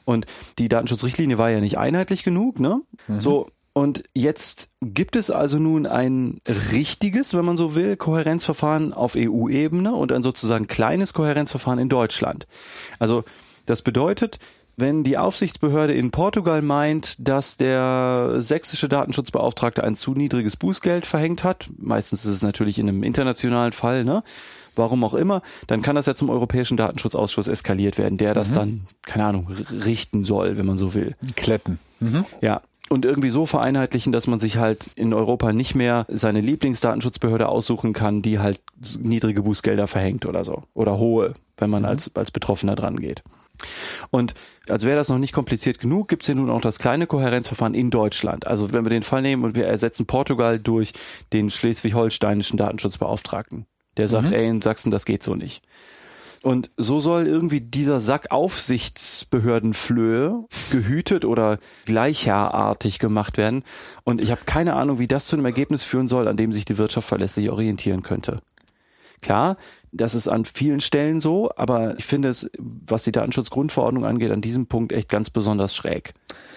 Und die Datenschutzrichtlinie war ja nicht einheitlich genug, ne? Mhm. So, und jetzt gibt es also nun ein richtiges, wenn man so will, Kohärenzverfahren auf EU-Ebene und ein sozusagen kleines Kohärenzverfahren in Deutschland. Also das bedeutet, wenn die Aufsichtsbehörde in Portugal meint, dass der sächsische Datenschutzbeauftragte ein zu niedriges Bußgeld verhängt hat, meistens ist es natürlich in einem internationalen Fall, ne? Warum auch immer, dann kann das ja zum Europäischen Datenschutzausschuss eskaliert werden, der das mhm. dann, keine Ahnung, richten soll, wenn man so will. Kletten. Mhm. Ja, und irgendwie so vereinheitlichen, dass man sich halt in Europa nicht mehr seine Lieblingsdatenschutzbehörde aussuchen kann, die halt niedrige Bußgelder verhängt oder so. Oder hohe, wenn man mhm. als, als Betroffener dran geht. Und als wäre das noch nicht kompliziert genug, gibt es ja nun auch das kleine Kohärenzverfahren in Deutschland. Also wenn wir den Fall nehmen und wir ersetzen Portugal durch den schleswig-holsteinischen Datenschutzbeauftragten. Der sagt, mhm. ey, in Sachsen, das geht so nicht. Und so soll irgendwie dieser Sack Aufsichtsbehördenflöhe gehütet oder gleicherartig gemacht werden. Und ich habe keine Ahnung, wie das zu einem Ergebnis führen soll, an dem sich die Wirtschaft verlässlich orientieren könnte. Klar, das ist an vielen Stellen so, aber ich finde es, was die Datenschutzgrundverordnung angeht, an diesem Punkt echt ganz besonders schräg.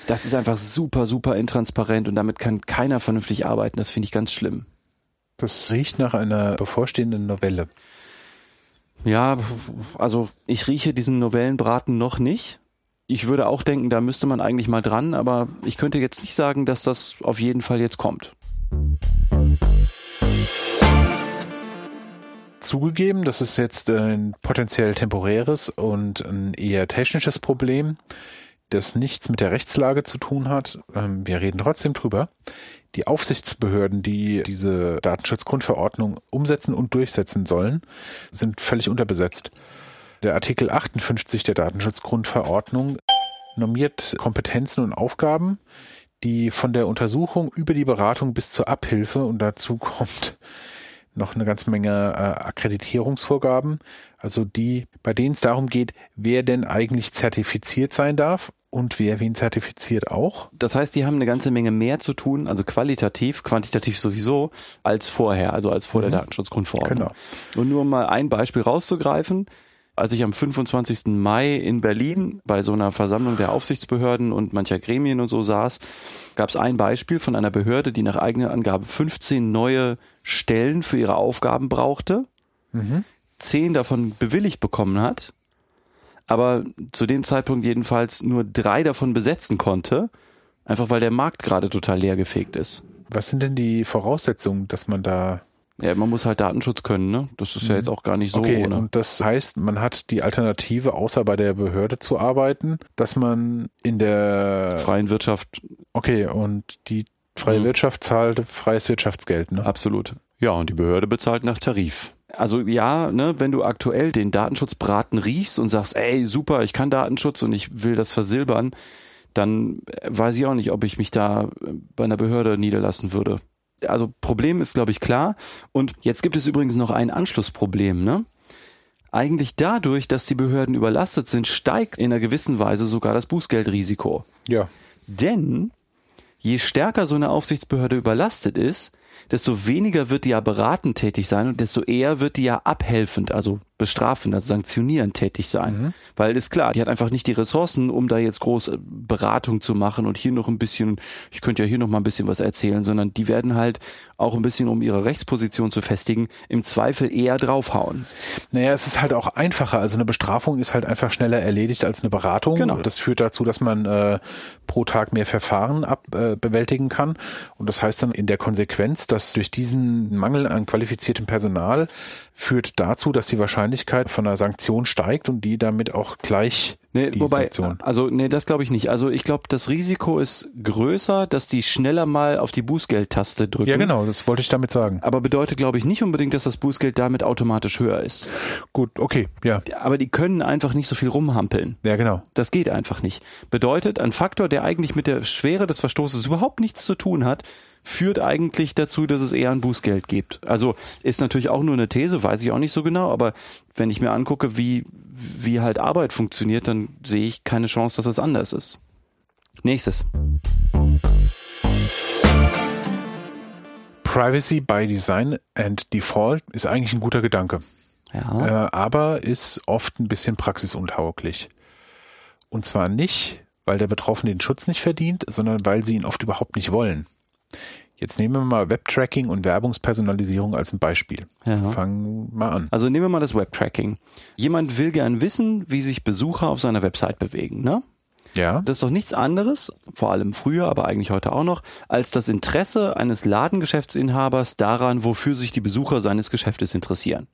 Das ist einfach super, super intransparent und damit kann keiner vernünftig arbeiten. Das finde ich ganz schlimm. Das riecht nach einer bevorstehenden Novelle. Ja, also ich rieche diesen Novellenbraten noch nicht. Ich würde auch denken, da müsste man eigentlich mal dran, aber ich könnte jetzt nicht sagen, dass das auf jeden Fall jetzt kommt. Zugegeben, das ist jetzt ein potenziell temporäres und ein eher technisches Problem, das nichts mit der Rechtslage zu tun hat. Ähm, wir reden trotzdem drüber die Aufsichtsbehörden, die diese Datenschutzgrundverordnung umsetzen und durchsetzen sollen, sind völlig unterbesetzt. Der Artikel 58 der Datenschutzgrundverordnung normiert Kompetenzen und Aufgaben, die von der Untersuchung über die Beratung bis zur Abhilfe und dazu kommt noch eine ganze Menge äh, Akkreditierungsvorgaben, also die, bei denen es darum geht, wer denn eigentlich zertifiziert sein darf und wer wen zertifiziert auch? Das heißt, die haben eine ganze Menge mehr zu tun, also qualitativ, quantitativ sowieso, als vorher, also als vor mhm. der Datenschutzgrundverordnung. Genau. Und nur um mal ein Beispiel rauszugreifen, als ich am 25. Mai in Berlin bei so einer Versammlung der Aufsichtsbehörden und mancher Gremien und so saß, gab es ein Beispiel von einer Behörde, die nach eigenen Angaben 15 neue Stellen für ihre Aufgaben brauchte, mhm. zehn davon bewilligt bekommen hat aber zu dem Zeitpunkt jedenfalls nur drei davon besetzen konnte, einfach weil der Markt gerade total leergefegt ist. Was sind denn die Voraussetzungen, dass man da ja, man muss halt Datenschutz können, ne? Das ist ja jetzt auch gar nicht so. Okay, ohne. und das heißt, man hat die Alternative, außer bei der Behörde zu arbeiten, dass man in der freien Wirtschaft. Okay, und die freie mhm. Wirtschaft zahlt freies Wirtschaftsgeld, ne? Absolut. Ja, und die Behörde bezahlt nach Tarif. Also ja, ne, wenn du aktuell den Datenschutzbraten riechst und sagst, ey, super, ich kann Datenschutz und ich will das versilbern, dann weiß ich auch nicht, ob ich mich da bei einer Behörde niederlassen würde. Also Problem ist, glaube ich, klar. Und jetzt gibt es übrigens noch ein Anschlussproblem, ne? Eigentlich dadurch, dass die Behörden überlastet sind, steigt in einer gewissen Weise sogar das Bußgeldrisiko. Ja. Denn je stärker so eine Aufsichtsbehörde überlastet ist, desto weniger wird die ja beratend tätig sein und desto eher wird die ja abhelfend, also bestrafend, also sanktionierend tätig sein. Mhm. Weil ist klar, die hat einfach nicht die Ressourcen, um da jetzt groß äh, Beratung zu machen und hier noch ein bisschen, ich könnte ja hier noch mal ein bisschen was erzählen, sondern die werden halt auch ein bisschen, um ihre Rechtsposition zu festigen, im Zweifel eher draufhauen. Naja, es ist halt auch einfacher. Also eine Bestrafung ist halt einfach schneller erledigt als eine Beratung. Genau. Das führt dazu, dass man äh, pro Tag mehr Verfahren ab, äh, bewältigen kann. Und das heißt dann in der Konsequenz, dass durch diesen Mangel an qualifiziertem Personal führt dazu, dass die Wahrscheinlichkeit von einer Sanktion steigt und die damit auch gleich Nee, die wobei, Sanktion. also nee, das glaube ich nicht. Also ich glaube, das Risiko ist größer, dass die schneller mal auf die Bußgeldtaste drücken. Ja, genau, das wollte ich damit sagen. Aber bedeutet, glaube ich, nicht unbedingt, dass das Bußgeld damit automatisch höher ist. Gut, okay, ja. Aber die können einfach nicht so viel rumhampeln. Ja, genau. Das geht einfach nicht. Bedeutet, ein Faktor, der eigentlich mit der Schwere des Verstoßes überhaupt nichts zu tun hat, führt eigentlich dazu, dass es eher ein Bußgeld gibt. Also ist natürlich auch nur eine These, weiß ich auch nicht so genau, aber wenn ich mir angucke, wie, wie halt Arbeit funktioniert, dann sehe ich keine Chance, dass es anders ist. Nächstes. Privacy by Design and Default ist eigentlich ein guter Gedanke. Ja. Äh, aber ist oft ein bisschen praxisuntauglich. Und zwar nicht, weil der Betroffene den Schutz nicht verdient, sondern weil sie ihn oft überhaupt nicht wollen. Jetzt nehmen wir mal Webtracking und Werbungspersonalisierung als ein Beispiel. Ja. Fangen mal an. Also nehmen wir mal das Webtracking. Jemand will gern wissen, wie sich Besucher auf seiner Website bewegen, ne? Ja. Das ist doch nichts anderes, vor allem früher, aber eigentlich heute auch noch, als das Interesse eines Ladengeschäftsinhabers daran, wofür sich die Besucher seines Geschäftes interessieren.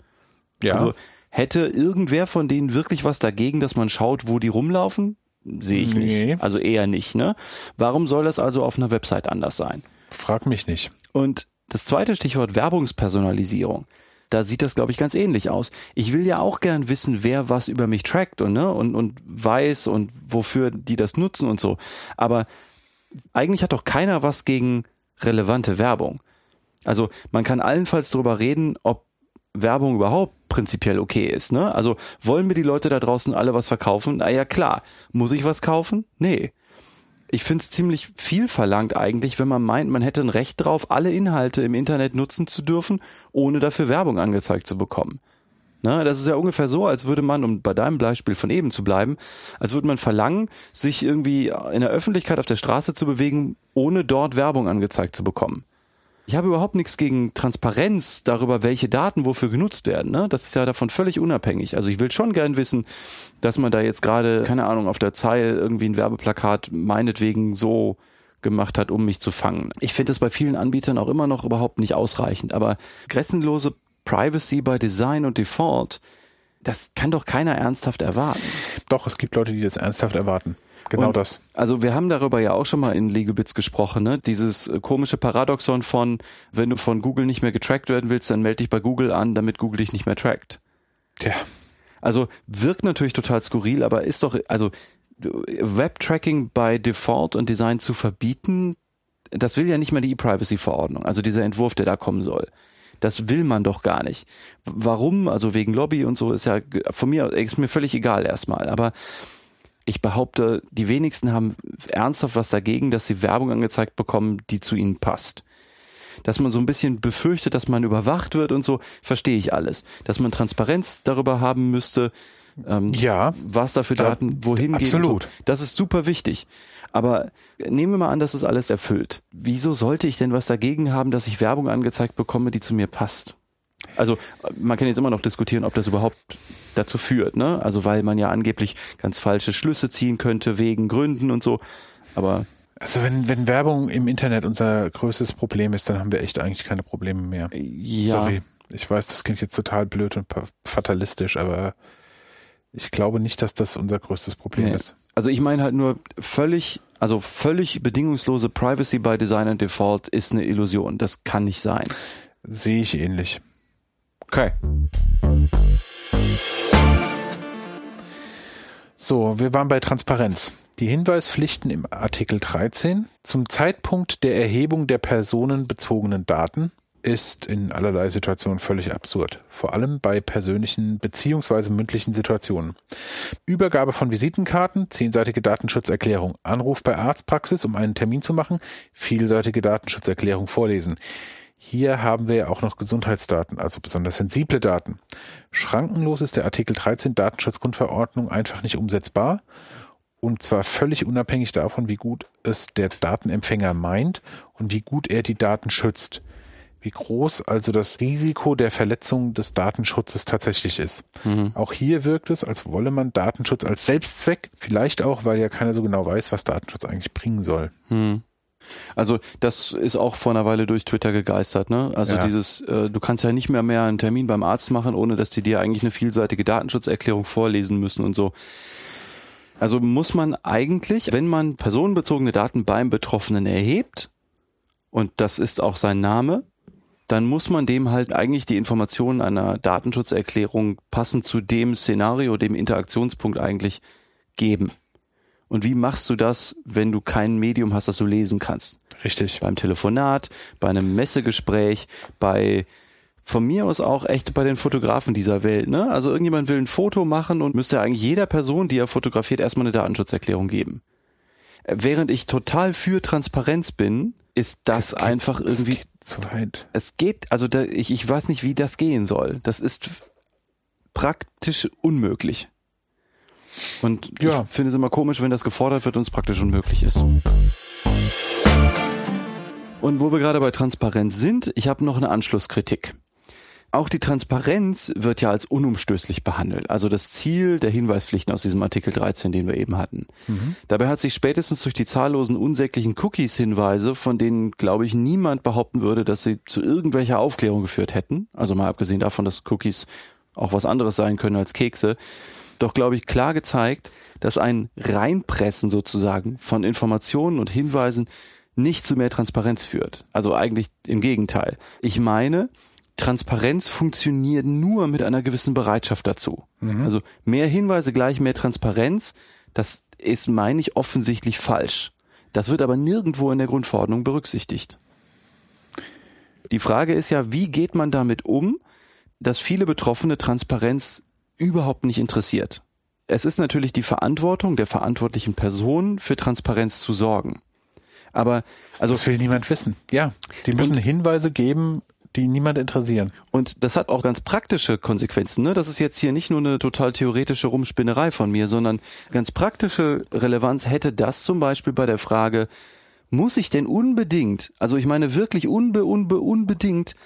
Ja. Also hätte irgendwer von denen wirklich was dagegen, dass man schaut, wo die rumlaufen? Sehe ich Nee. nicht. Also eher nicht, ne? Warum soll das also auf einer Website anders sein? Frag mich nicht. Und das zweite Stichwort Werbungspersonalisierung. Da sieht das, glaube ich, ganz ähnlich aus. Ich will ja auch gern wissen, wer was über mich trackt und, ne, und, und weiß und wofür die das nutzen und so. Aber eigentlich hat doch keiner was gegen relevante Werbung. Also man kann allenfalls darüber reden, ob Werbung überhaupt prinzipiell okay ist. Ne? Also wollen mir die Leute da draußen alle was verkaufen? Na ja, klar. Muss ich was kaufen? Nee. Ich finde es ziemlich viel verlangt eigentlich, wenn man meint, man hätte ein Recht drauf, alle Inhalte im Internet nutzen zu dürfen, ohne dafür Werbung angezeigt zu bekommen. Ne, das ist ja ungefähr so, als würde man, um bei deinem Beispiel von eben zu bleiben, als würde man verlangen, sich irgendwie in der Öffentlichkeit auf der Straße zu bewegen, ohne dort Werbung angezeigt zu bekommen. Ich habe überhaupt nichts gegen Transparenz darüber, welche Daten wofür genutzt werden. Ne? Das ist ja davon völlig unabhängig. Also ich will schon gern wissen, dass man da jetzt gerade, keine Ahnung, auf der Zeile irgendwie ein Werbeplakat meinetwegen so gemacht hat, um mich zu fangen. Ich finde das bei vielen Anbietern auch immer noch überhaupt nicht ausreichend. Aber grenzenlose Privacy by Design und Default, das kann doch keiner ernsthaft erwarten. Doch, es gibt Leute, die das ernsthaft erwarten. Genau Und, das. Also wir haben darüber ja auch schon mal in Legal Bits gesprochen, ne? Dieses äh, komische Paradoxon von, wenn du von Google nicht mehr getrackt werden willst, dann melde dich bei Google an, damit Google dich nicht mehr trackt. Tja. Also wirkt natürlich total skurril, aber ist doch, also Web-Tracking by Default und Design zu verbieten, das will ja nicht mal die E-Privacy-Verordnung, also dieser Entwurf, der da kommen soll. Das will man doch gar nicht. Warum? Also wegen Lobby und so ist ja von mir ist mir völlig egal erstmal. Aber ich behaupte, die wenigsten haben ernsthaft was dagegen, dass sie Werbung angezeigt bekommen, die zu ihnen passt. Dass man so ein bisschen befürchtet, dass man überwacht wird und so, verstehe ich alles. Dass man Transparenz darüber haben müsste, ähm, Ja. was da für Da- Daten wohin gehen. absolut. und So. Das ist super wichtig. Aber nehmen wir mal an, dass es alles erfüllt. Wieso sollte ich denn was dagegen haben, dass ich Werbung angezeigt bekomme, die zu mir passt? Also man kann jetzt immer noch diskutieren, ob das überhaupt dazu führt, ne? Also weil man ja angeblich ganz falsche Schlüsse ziehen könnte wegen Gründen und so. Aber Also wenn, wenn Werbung im Internet unser größtes Problem ist, dann haben wir echt eigentlich keine Probleme mehr. ja, Sorry. Ich weiß, das klingt jetzt total blöd und fatalistisch, aber ich glaube nicht, dass das unser größtes Problem Nee. ist. Also ich meine halt nur völlig, also völlig bedingungslose Privacy by Design and Default ist eine Illusion. Das kann nicht sein. Sehe ich ähnlich. Okay. So, wir waren bei Transparenz. Die Hinweispflichten im Artikel 13 zum Zeitpunkt der Erhebung der personenbezogenen Daten ist in allerlei Situationen völlig absurd. Vor allem bei persönlichen beziehungsweise mündlichen Situationen. Übergabe von Visitenkarten, zehnseitige Datenschutzerklärung, Anruf bei Arztpraxis, um einen Termin zu machen, vielseitige Datenschutzerklärung vorlesen. Hier haben wir ja auch noch Gesundheitsdaten, also besonders sensible Daten. Schrankenlos ist der Artikel 13 Datenschutzgrundverordnung einfach nicht umsetzbar. Und zwar völlig unabhängig davon, wie gut es der Datenempfänger meint und wie gut er die Daten schützt. Wie groß also das Risiko der Verletzung des Datenschutzes tatsächlich ist. Auch hier wirkt es, als wolle man Datenschutz als Selbstzweck, vielleicht auch, weil ja keiner so genau weiß, was Datenschutz eigentlich bringen soll. Hm. Also das ist auch vor einer Weile durch Twitter gegeistert, ne? Also Ja. dieses, äh, du kannst ja nicht mehr mehr einen Termin beim Arzt machen, ohne dass die dir eigentlich eine vielseitige Datenschutzerklärung vorlesen müssen und so. Also muss man eigentlich, wenn man personenbezogene Daten beim Betroffenen erhebt, und das ist auch sein Name, dann muss man dem halt eigentlich die Informationen einer Datenschutzerklärung passend zu dem Szenario, dem Interaktionspunkt eigentlich geben. Und wie machst du das, wenn du kein Medium hast, das du lesen kannst? Richtig. Beim Telefonat, bei einem Messegespräch, bei von mir aus auch echt bei den Fotografen dieser Welt, ne? Also irgendjemand will ein Foto machen und müsste eigentlich jeder Person, die er fotografiert, erstmal eine Datenschutzerklärung geben. Äh, Während ich total für Transparenz bin, ist das, geht- einfach das irgendwie geht zu weit. es geht, also da, ich, ich weiß nicht, wie das gehen soll. Das ist praktisch unmöglich. Und Ja. ich finde es immer komisch, wenn das gefordert wird und es praktisch unmöglich ist. Und wo wir gerade bei Transparenz sind, ich habe noch eine Anschlusskritik. Auch die Transparenz wird ja als unumstößlich behandelt. Also das Ziel der Hinweispflichten aus diesem Artikel 13, den wir eben hatten. Mhm. Dabei hat sich spätestens durch die zahllosen unsäglichen Cookies-Hinweise, von denen, glaube ich, niemand behaupten würde, dass sie zu irgendwelcher Aufklärung geführt hätten. Also mal abgesehen davon, dass Cookies auch was anderes sein können als Kekse. Doch, glaube ich, klar gezeigt, dass ein Reinpressen sozusagen von Informationen und Hinweisen nicht zu mehr Transparenz führt. Also eigentlich im Gegenteil. Ich meine, Transparenz funktioniert nur mit einer gewissen Bereitschaft dazu. Mhm. Also mehr Hinweise gleich mehr Transparenz, das ist, meine ich, offensichtlich falsch. Das wird aber nirgendwo in der Grundverordnung berücksichtigt. Die Frage ist ja, wie geht man damit um, dass viele Betroffene Transparenz überhaupt nicht interessiert? Es ist natürlich die Verantwortung der verantwortlichen Person, für Transparenz zu sorgen. Aber also das will niemand wissen. Ja, die müssen Hinweise geben, die niemand interessieren. Und das hat auch ganz praktische Konsequenzen. Ne? Das ist jetzt hier nicht nur eine total theoretische Rumspinnerei von mir, sondern ganz praktische Relevanz hätte das zum Beispiel bei der Frage, muss ich denn unbedingt, also ich meine wirklich unbe, unbe, unbedingt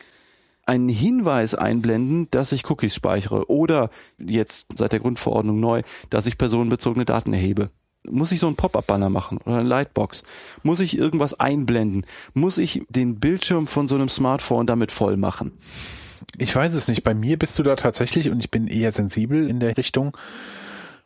einen Hinweis einblenden, dass ich Cookies speichere oder jetzt seit der Grundverordnung neu, dass ich personenbezogene Daten erhebe. Muss ich so einen Pop-up-Banner machen oder eine Lightbox? Muss ich irgendwas einblenden? Muss ich den Bildschirm von so einem Smartphone damit voll machen? Ich weiß es nicht. Bei mir bist du da tatsächlich und ich bin eher sensibel in der Richtung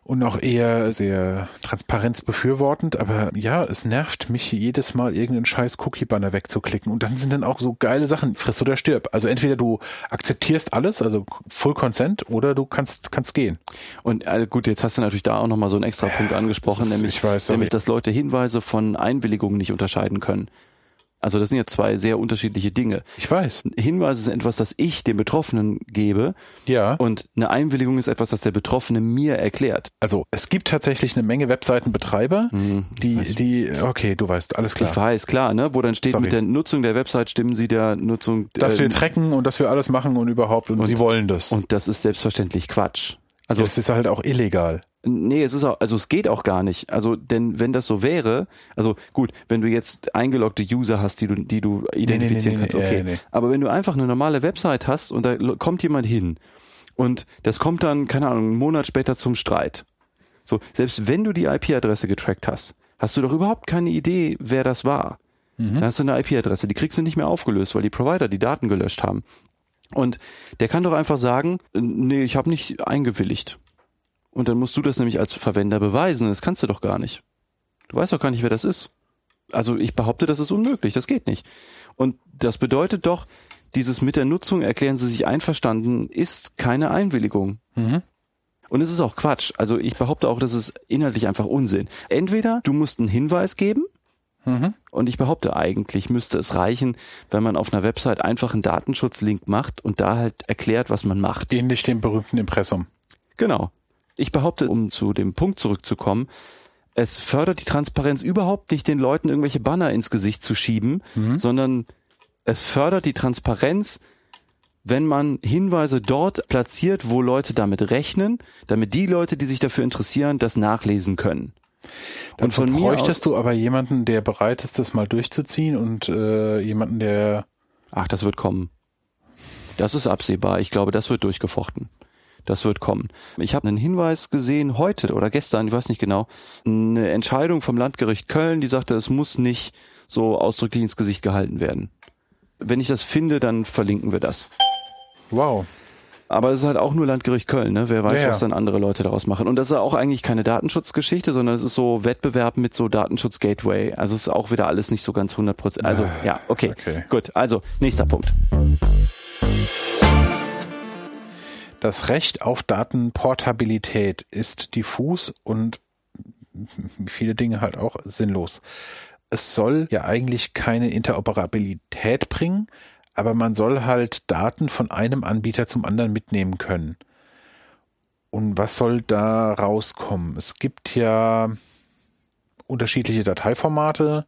und auch eher sehr transparenzbefürwortend, aber ja, es nervt mich jedes Mal irgendeinen scheiß Cookie-Banner wegzuklicken und dann sind dann auch so geile Sachen, friss oder stirb. Also entweder du akzeptierst alles, also Full Consent, oder du kannst, kannst gehen. Und äh, gut, jetzt hast du natürlich da auch nochmal so einen extra Punkt angesprochen, ist, nämlich, weiß, nämlich, dass Leute Hinweise von Einwilligungen nicht unterscheiden können. Also das sind ja zwei sehr unterschiedliche Dinge. Ich weiß. Hinweise sind etwas, das ich dem Betroffenen gebe. Ja. Und eine Einwilligung ist etwas, das der Betroffene mir erklärt. Also es gibt tatsächlich eine Menge Webseitenbetreiber, mhm. die, die, okay, du weißt, alles klar. Ich weiß, klar, ne? Wo dann steht, Sorry. mit der Nutzung der Website stimmen sie der Nutzung. Dass äh, wir tracken und dass wir alles machen und überhaupt und, und sie wollen das. Und das ist selbstverständlich Quatsch. Also das ist halt auch illegal. Nee, es ist auch, also es geht auch gar nicht. Also, denn wenn das so wäre, also gut, wenn du jetzt eingeloggte User hast, die du, die du identifizieren nee, nee, nee, kannst, okay. Aber wenn du einfach eine normale Website hast und da kommt jemand hin und das kommt dann, keine Ahnung, einen Monat später zum Streit. So, selbst wenn du die IP-Adresse getrackt hast, hast du doch überhaupt keine Idee, wer das war. Mhm. Dann hast du eine IP-Adresse, die kriegst du nicht mehr aufgelöst, weil die Provider die Daten gelöscht haben. Und der kann doch einfach sagen, nee, ich habe nicht eingewilligt. Und dann musst du das nämlich als Verwender beweisen. Das kannst du doch gar nicht. Du weißt doch gar nicht, wer das ist. Also ich behaupte, das ist unmöglich. Das geht nicht. Und das bedeutet doch, dieses mit der Nutzung erklären sie sich einverstanden, ist keine Einwilligung. Mhm. Und es ist auch Quatsch. Also ich behaupte auch, das ist inhaltlich einfach Unsinn. Entweder du musst einen Hinweis geben, mhm. und ich behaupte eigentlich müsste es reichen, wenn man auf einer Website einfach einen Datenschutzlink macht und da halt erklärt, was man macht. Ähnlich dem berühmten Impressum. Genau. Ich behaupte, um zu dem Punkt zurückzukommen, es fördert die Transparenz überhaupt nicht, den Leuten irgendwelche Banner ins Gesicht zu schieben, mhm. sondern es fördert die Transparenz, wenn man Hinweise dort platziert, wo Leute damit rechnen, damit die Leute, die sich dafür interessieren, das nachlesen können. Und von mir bräuchtest du aber jemanden, der bereit ist, das mal durchzuziehen und äh, jemanden, der. Ach, das wird kommen. Das ist absehbar. Ich glaube, das wird durchgefochten. Das wird kommen. Ich habe einen Hinweis gesehen heute oder gestern, ich weiß nicht genau, eine Entscheidung vom Landgericht Köln, die sagte, es muss nicht so ausdrücklich ins Gesicht gehalten werden. Wenn ich das finde, dann verlinken wir das. Wow. Aber es ist halt auch nur Landgericht Köln, ne? Wer weiß, ja, ja. was dann andere Leute daraus machen. Und das ist auch eigentlich keine Datenschutzgeschichte, sondern es ist so Wettbewerb mit so Datenschutz-Gateway. Also es ist auch wieder alles nicht so ganz 100 Prozent. Also, ja, okay. okay. Gut. Also, nächster Punkt. Das Recht auf Datenportabilität ist diffus und viele Dinge halt auch sinnlos. Es soll ja eigentlich keine Interoperabilität bringen, aber man soll halt Daten von einem Anbieter zum anderen mitnehmen können. Und was soll da rauskommen? Es gibt ja unterschiedliche Dateiformate,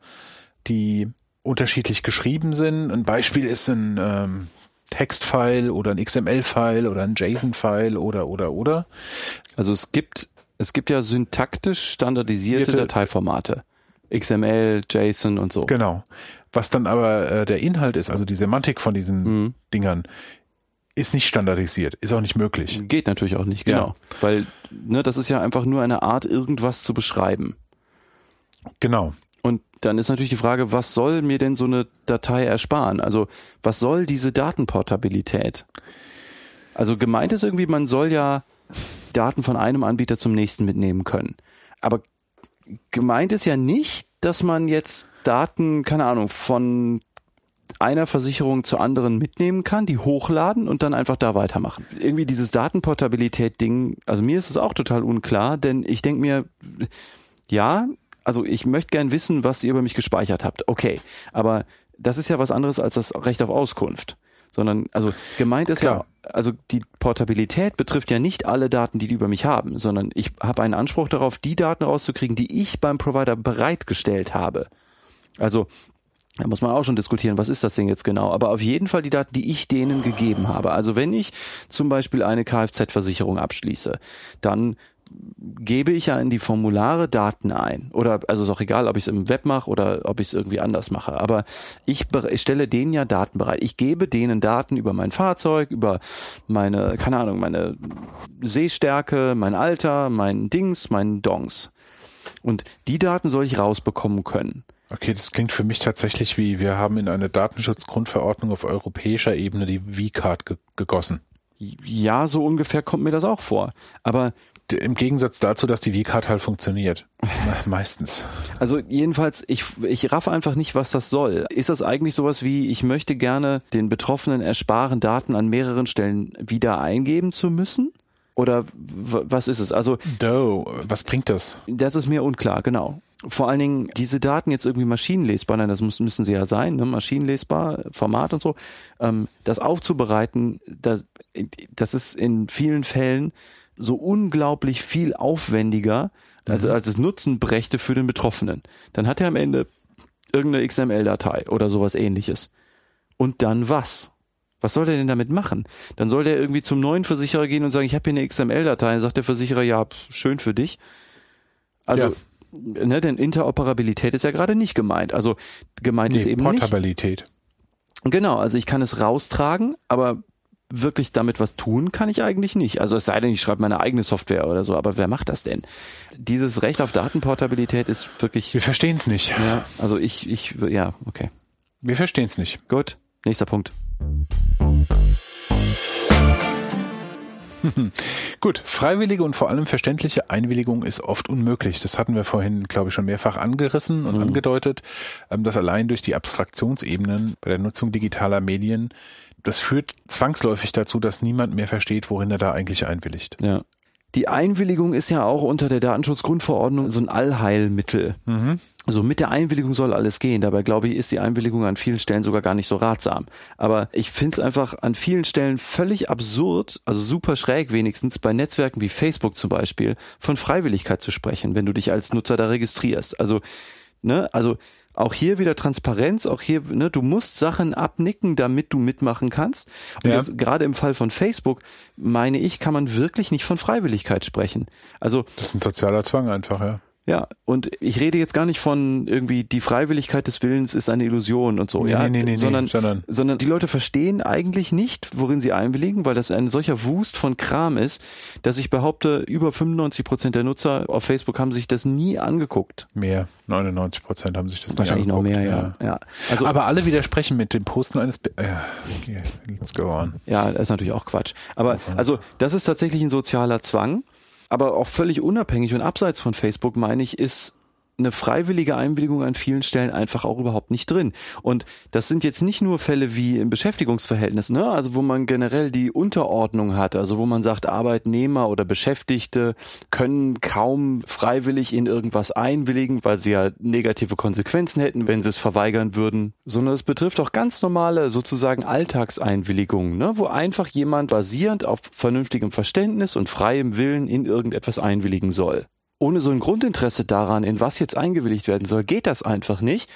die unterschiedlich geschrieben sind. Ein Beispiel ist ein ähm, Textfile oder ein XML-File oder ein JSON-File oder oder oder. Also es gibt es gibt ja syntaktisch standardisierte Dateiformate. XML, JSON und so. Genau. Was dann aber äh, der Inhalt ist, also die Semantik von diesen mhm. Dingern, ist nicht standardisiert, ist auch nicht möglich. Geht natürlich auch nicht, genau. Ja. Weil ne, das ist ja einfach nur eine Art, irgendwas zu beschreiben. Genau. Dann ist natürlich die Frage, was soll mir denn so eine Datei ersparen? Also was soll diese Datenportabilität? Also gemeint ist irgendwie, man soll ja Daten von einem Anbieter zum nächsten mitnehmen können. Aber gemeint ist ja nicht, dass man jetzt Daten, keine Ahnung, von einer Versicherung zur anderen mitnehmen kann, die hochladen und dann einfach da weitermachen. Irgendwie dieses Datenportabilität-Ding, also mir ist es auch total unklar, denn ich denke mir, ja, also ich möchte gern wissen, was ihr über mich gespeichert habt. Okay, aber das ist ja was anderes als das Recht auf Auskunft. Sondern, also gemeint ist Klar. ja, also die Portabilität betrifft ja nicht alle Daten, die die über mich haben, sondern ich habe einen Anspruch darauf, die Daten rauszukriegen, die ich beim Provider bereitgestellt habe. Also da muss man auch schon diskutieren, was ist das Ding jetzt genau. Aber auf jeden Fall die Daten, die ich denen gegeben habe. Also wenn ich zum Beispiel eine Kfz-Versicherung abschließe, dann gebe ich ja in die Formulare Daten ein. Oder also ist auch egal, ob ich es im Web mache oder ob ich es irgendwie anders mache. Aber ich, ich stelle denen ja Daten bereit. Ich gebe denen Daten über mein Fahrzeug, über meine, keine Ahnung, meine Sehstärke, mein Alter, mein Dings, mein Dongs. Und die Daten soll ich rausbekommen können. Okay, das klingt für mich tatsächlich wie, wir haben in eine Datenschutzgrundverordnung auf europäischer Ebene die V-Card ge gegossen. Ja, so ungefähr kommt mir das auch vor. Aber im Gegensatz dazu, dass die V-Card halt funktioniert. Meistens. Also jedenfalls, ich, ich raff einfach nicht, was das soll. Ist das eigentlich sowas wie, ich möchte gerne den Betroffenen ersparen, Daten an mehreren Stellen wieder eingeben zu müssen? Oder was ist es? Also. Do, was bringt das? Das ist mir unklar, genau. Vor allen Dingen diese Daten jetzt irgendwie maschinenlesbar, nein, das muss, müssen sie ja sein, ne? maschinenlesbar, Format und so, ähm, das aufzubereiten, das, das ist in vielen Fällen so unglaublich viel aufwendiger, als, mhm. als es Nutzen brächte für den Betroffenen. Dann hat er am Ende irgendeine XML-Datei oder sowas ähnliches. Und dann was? Was soll der denn damit machen? Dann soll der irgendwie zum neuen Versicherer gehen und sagen, ich habe hier eine XML-Datei. Dann sagt der Versicherer, ja, schön für dich. Also, ja. ne, denn Interoperabilität ist ja gerade nicht gemeint. Also gemeint nee, ist eben Portabilität. nicht. Genau, also ich kann es raustragen, aber wirklich damit was tun kann ich eigentlich nicht. Also es sei denn, ich schreibe meine eigene Software oder so, aber wer macht das denn? Dieses Recht auf Datenportabilität ist wirklich. Wir verstehen es nicht. Ja, also ich, ich, ja, okay. Wir verstehen es nicht. Gut, nächster Punkt. Gut, freiwillige und vor allem verständliche Einwilligung ist oft unmöglich. Das hatten wir vorhin, glaube ich, schon mehrfach angerissen und mhm. angedeutet, ähm, dass allein durch die Abstraktionsebenen bei der Nutzung digitaler Medien das führt zwangsläufig dazu, dass niemand mehr versteht, worin er da eigentlich einwilligt. Ja. Die Einwilligung ist ja auch unter der Datenschutzgrundverordnung so ein Allheilmittel. Mhm. Also mit der Einwilligung soll alles gehen. Dabei glaube ich, ist die Einwilligung an vielen Stellen sogar gar nicht so ratsam. Aber ich finde es einfach an vielen Stellen völlig absurd, also super schräg wenigstens bei Netzwerken wie Facebook zum Beispiel, von Freiwilligkeit zu sprechen, wenn du dich als Nutzer da registrierst. Also, ne, also auch hier wieder Transparenz, auch hier, ne, du musst Sachen abnicken, damit du mitmachen kannst. Und ja. jetzt, gerade im Fall von Facebook, meine ich, kann man wirklich nicht von Freiwilligkeit sprechen. Also. Das ist ein sozialer Zwang einfach, ja. Ja, und ich rede jetzt gar nicht von irgendwie die Freiwilligkeit des Willens ist eine Illusion und so, nee, ja, nee, nee, sondern, sondern, sondern die Leute verstehen eigentlich nicht, worin sie einwilligen, weil das ein solcher Wust von Kram ist, dass ich behaupte, über 95 Prozent der Nutzer auf Facebook haben sich das nie angeguckt. Mehr, 99 Prozent haben sich das nie angeguckt. Wahrscheinlich noch mehr, ja. ja. Also, Aber alle widersprechen mit dem Posten eines, Be ja, okay, let's go on. Ja, das ist natürlich auch Quatsch. Aber also das ist tatsächlich ein sozialer Zwang aber auch völlig unabhängig und abseits von Facebook, meine ich, ist eine freiwillige Einwilligung an vielen Stellen einfach auch überhaupt nicht drin. Und das sind jetzt nicht nur Fälle wie im Beschäftigungsverhältnis, ne? also wo man generell die Unterordnung hat, also wo man sagt, Arbeitnehmer oder Beschäftigte können kaum freiwillig in irgendwas einwilligen, weil sie ja negative Konsequenzen hätten, wenn sie es verweigern würden, sondern es betrifft auch ganz normale sozusagen Alltagseinwilligungen, ne? wo einfach jemand basierend auf vernünftigem Verständnis und freiem Willen in irgendetwas einwilligen soll ohne so ein Grundinteresse daran, in was jetzt eingewilligt werden soll, geht das einfach nicht.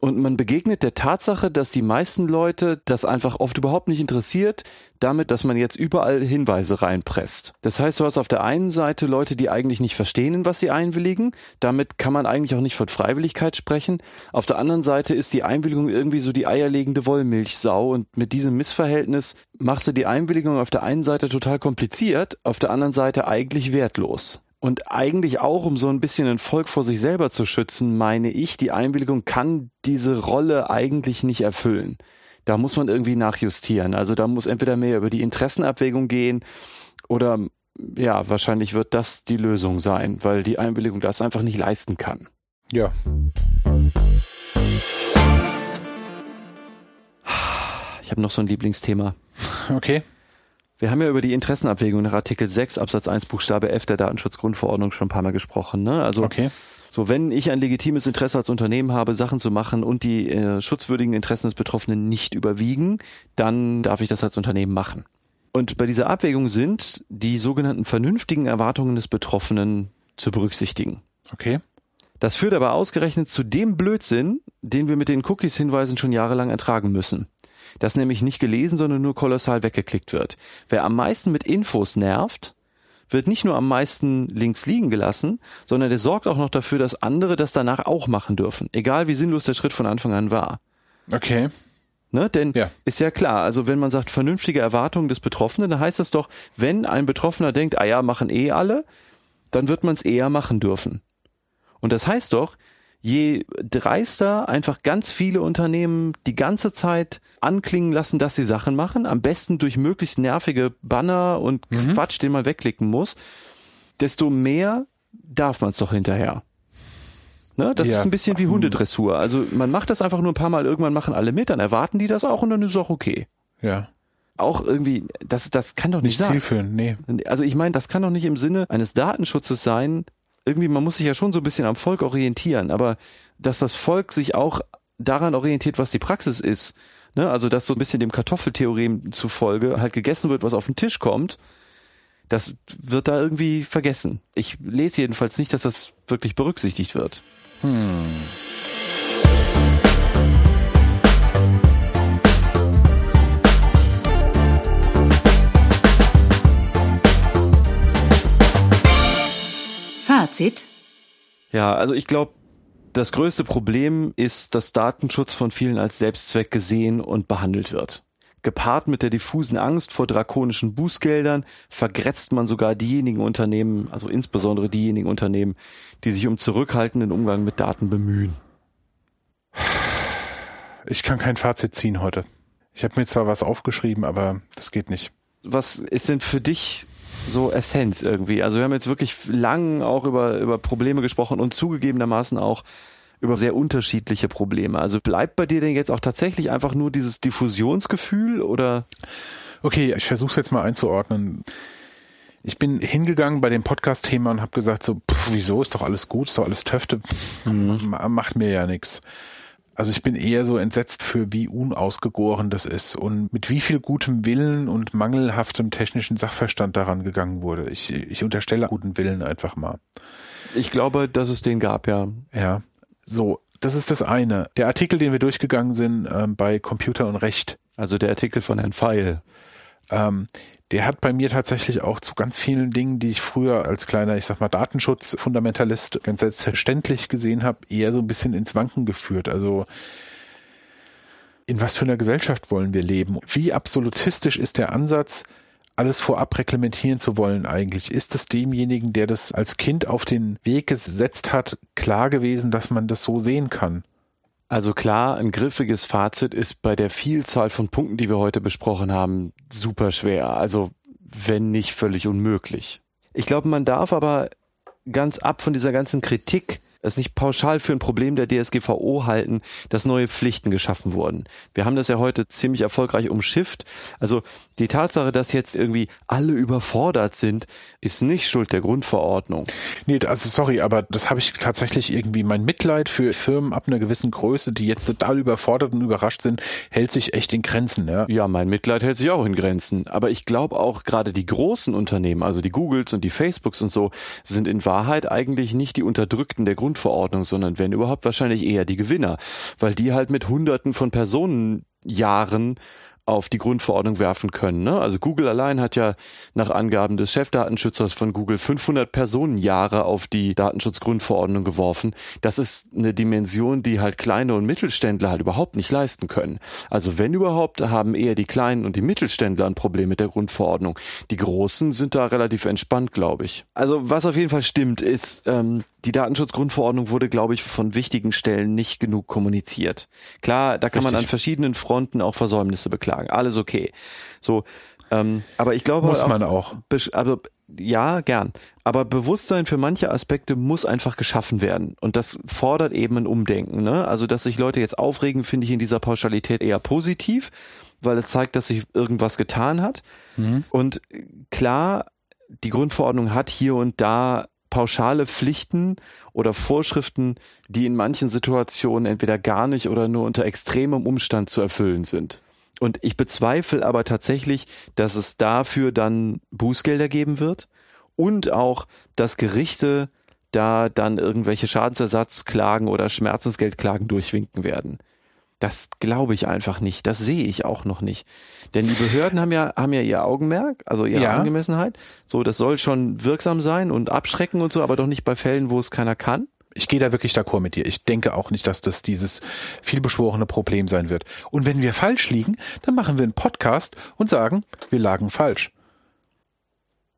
Und man begegnet der Tatsache, dass die meisten Leute das einfach oft überhaupt nicht interessiert, damit, dass man jetzt überall Hinweise reinpresst. Das heißt, du hast auf der einen Seite Leute, die eigentlich nicht verstehen, was sie einwilligen. Damit kann man eigentlich auch nicht von Freiwilligkeit sprechen. Auf der anderen Seite ist die Einwilligung irgendwie so die eierlegende Wollmilchsau und mit diesem Missverhältnis machst du die Einwilligung auf der einen Seite total kompliziert, auf der anderen Seite eigentlich wertlos. Und eigentlich auch, um so ein bisschen ein Volk vor sich selber zu schützen, meine ich, die Einwilligung kann diese Rolle eigentlich nicht erfüllen. Da muss man irgendwie nachjustieren. Also da muss entweder mehr über die Interessenabwägung gehen oder ja, wahrscheinlich wird das die Lösung sein, weil die Einwilligung das einfach nicht leisten kann. Ja. Ich habe noch so ein Lieblingsthema. Okay. Wir haben ja über die Interessenabwägung nach Artikel 6 Absatz 1 Buchstabe F der Datenschutzgrundverordnung schon ein paar Mal gesprochen. Ne? Also Okay. so, wenn ich ein legitimes Interesse als Unternehmen habe, Sachen zu machen und die äh, schutzwürdigen Interessen des Betroffenen nicht überwiegen, dann darf ich das als Unternehmen machen. Und bei dieser Abwägung sind die sogenannten vernünftigen Erwartungen des Betroffenen zu berücksichtigen. Okay. Das führt aber ausgerechnet zu dem Blödsinn, den wir mit den Cookies-Hinweisen schon jahrelang ertragen müssen. Dass nämlich nicht gelesen, sondern nur kolossal weggeklickt wird. Wer am meisten mit Infos nervt, wird nicht nur am meisten links liegen gelassen, sondern der sorgt auch noch dafür, dass andere das danach auch machen dürfen. Egal wie sinnlos der Schritt von Anfang an war. Okay. Ne? Denn Ja. ist ja klar, also wenn man sagt vernünftige Erwartungen des Betroffenen, dann heißt das doch, wenn ein Betroffener denkt, ah ja, machen eh alle, dann wird man es eher machen dürfen. Und das heißt doch, je dreister einfach ganz viele Unternehmen die ganze Zeit anklingen lassen, dass sie Sachen machen, am besten durch möglichst nervige Banner und Quatsch, den man wegklicken muss, desto mehr darf man es doch hinterher. Ne? Das Ja. ist ein bisschen wie Hundedressur. Also man macht das einfach nur ein paar Mal, irgendwann machen alle mit, dann erwarten die das auch und dann ist es auch okay. Ja. Auch irgendwie, das, das kann doch nicht, Nicht sein. zielführend, nee. Also ich meine, das kann doch nicht im Sinne eines Datenschutzes sein. Irgendwie, man muss sich ja schon so ein bisschen am Volk orientieren, aber dass das Volk sich auch daran orientiert, was die Praxis ist. Ne? Also dass so ein bisschen dem Kartoffeltheorem zufolge halt gegessen wird, was auf den Tisch kommt, das wird da irgendwie vergessen. Ich lese jedenfalls nicht, dass das wirklich berücksichtigt wird. Fazit. Ja, also ich glaube, das größte Problem ist, dass Datenschutz von vielen als Selbstzweck gesehen und behandelt wird. Gepaart mit der diffusen Angst vor drakonischen Bußgeldern vergrätzt man sogar diejenigen Unternehmen, also insbesondere diejenigen Unternehmen, die sich um zurückhaltenden Umgang mit Daten bemühen. Ich kann kein Fazit ziehen heute. Ich habe mir zwar was aufgeschrieben, aber das geht nicht. Was ist denn für dich so Essenz irgendwie? Also wir haben jetzt wirklich lang auch über, über Probleme gesprochen und zugegebenermaßen auch über sehr unterschiedliche Probleme. Also bleibt bei dir denn jetzt auch tatsächlich einfach nur dieses Diffusionsgefühl oder? Okay, ich versuche es jetzt mal einzuordnen. Ich bin hingegangen bei dem Podcast-Thema und habe gesagt so, pff, wieso ist doch alles gut, ist doch alles Töfte, ma- macht mir ja nichts. Also ich bin eher so entsetzt für wie unausgegoren das ist und mit wie viel gutem Willen und mangelhaftem technischen Sachverstand daran gegangen wurde. Ich, ich unterstelle guten Willen einfach mal. Ich glaube, dass es den gab, ja. Ja, so, das ist das eine. Der Artikel, den wir durchgegangen sind ähm, bei Computer und Recht, Also der Artikel von Herrn Feil. Ähm, der hat bei mir tatsächlich auch zu ganz vielen Dingen, die ich früher als kleiner, ich sag mal, Datenschutzfundamentalist ganz selbstverständlich gesehen habe, eher so ein bisschen ins Wanken geführt. Also in was für einer Gesellschaft wollen wir leben? Wie absolutistisch ist der Ansatz, alles vorab reglementieren zu wollen eigentlich? Ist es demjenigen, der das als Kind auf den Weg gesetzt hat, klar gewesen, dass man das so sehen kann? Also klar, ein griffiges Fazit ist bei der Vielzahl von Punkten, die wir heute besprochen haben, super schwer. Also wenn nicht völlig unmöglich. Ich glaube, man darf aber ganz ab von dieser ganzen Kritik es nicht pauschal für ein Problem der DSGVO halten, dass neue Pflichten geschaffen wurden. Wir haben das ja heute ziemlich erfolgreich umschifft. Also die Tatsache, dass jetzt irgendwie alle überfordert sind, ist nicht Schuld der Grundverordnung. Nee, also sorry, aber das habe ich tatsächlich irgendwie mein Mitleid für Firmen ab einer gewissen Größe, die jetzt total überfordert und überrascht sind, hält sich echt in Grenzen, ja. Ja, mein Mitleid hält sich auch in Grenzen. Aber ich glaube auch gerade die großen Unternehmen, also die Googles und die Facebooks und so, sind in Wahrheit eigentlich nicht die Unterdrückten der Grundverordnung, sondern wenn überhaupt wahrscheinlich eher die Gewinner, weil die halt mit Hunderten von Personenjahren auf die Grundverordnung werfen können. Ne? Also Google allein hat ja nach Angaben des Chefdatenschützers von Google 500 Personenjahre auf die Datenschutzgrundverordnung geworfen. Das ist eine Dimension, die halt kleine und Mittelständler halt überhaupt nicht leisten können. Also wenn überhaupt, haben eher die kleinen und die Mittelständler ein Problem mit der Grundverordnung. Die Großen sind da relativ entspannt, glaube ich. Also was auf jeden Fall stimmt, ist, ähm, die Datenschutzgrundverordnung wurde, glaube ich, von wichtigen Stellen nicht genug kommuniziert. Klar, da kann Richtig. man an verschiedenen Fronten auch Versäumnisse beklagen. Alles okay. So, ähm, aber ich glaube muss man auch. Also ja, gern. Aber Bewusstsein für manche Aspekte muss einfach geschaffen werden. Und das fordert eben ein Umdenken. Ne? Also, dass sich Leute jetzt aufregen, finde ich in dieser Pauschalität eher positiv, weil es zeigt, dass sich irgendwas getan hat. Mhm. Und klar, die Grundverordnung hat hier und da pauschale Pflichten oder Vorschriften, die in manchen Situationen entweder gar nicht oder nur unter extremem Umstand zu erfüllen sind. Und ich bezweifle aber tatsächlich, dass es dafür dann Bußgelder geben wird und auch, dass Gerichte da dann irgendwelche Schadensersatzklagen oder Schmerzensgeldklagen durchwinken werden. Das glaube ich einfach nicht. Das sehe ich auch noch nicht. Denn die Behörden haben ja, haben ja ihr Augenmerk, also ihre ja. Angemessenheit. So, das soll schon wirksam sein und abschrecken und so, aber doch nicht bei Fällen, wo es keiner kann. Ich gehe da wirklich d'accord mit dir. Ich denke auch nicht, dass das dieses vielbeschworene Problem sein wird. Und wenn wir falsch liegen, dann machen wir einen Podcast und sagen, wir lagen falsch.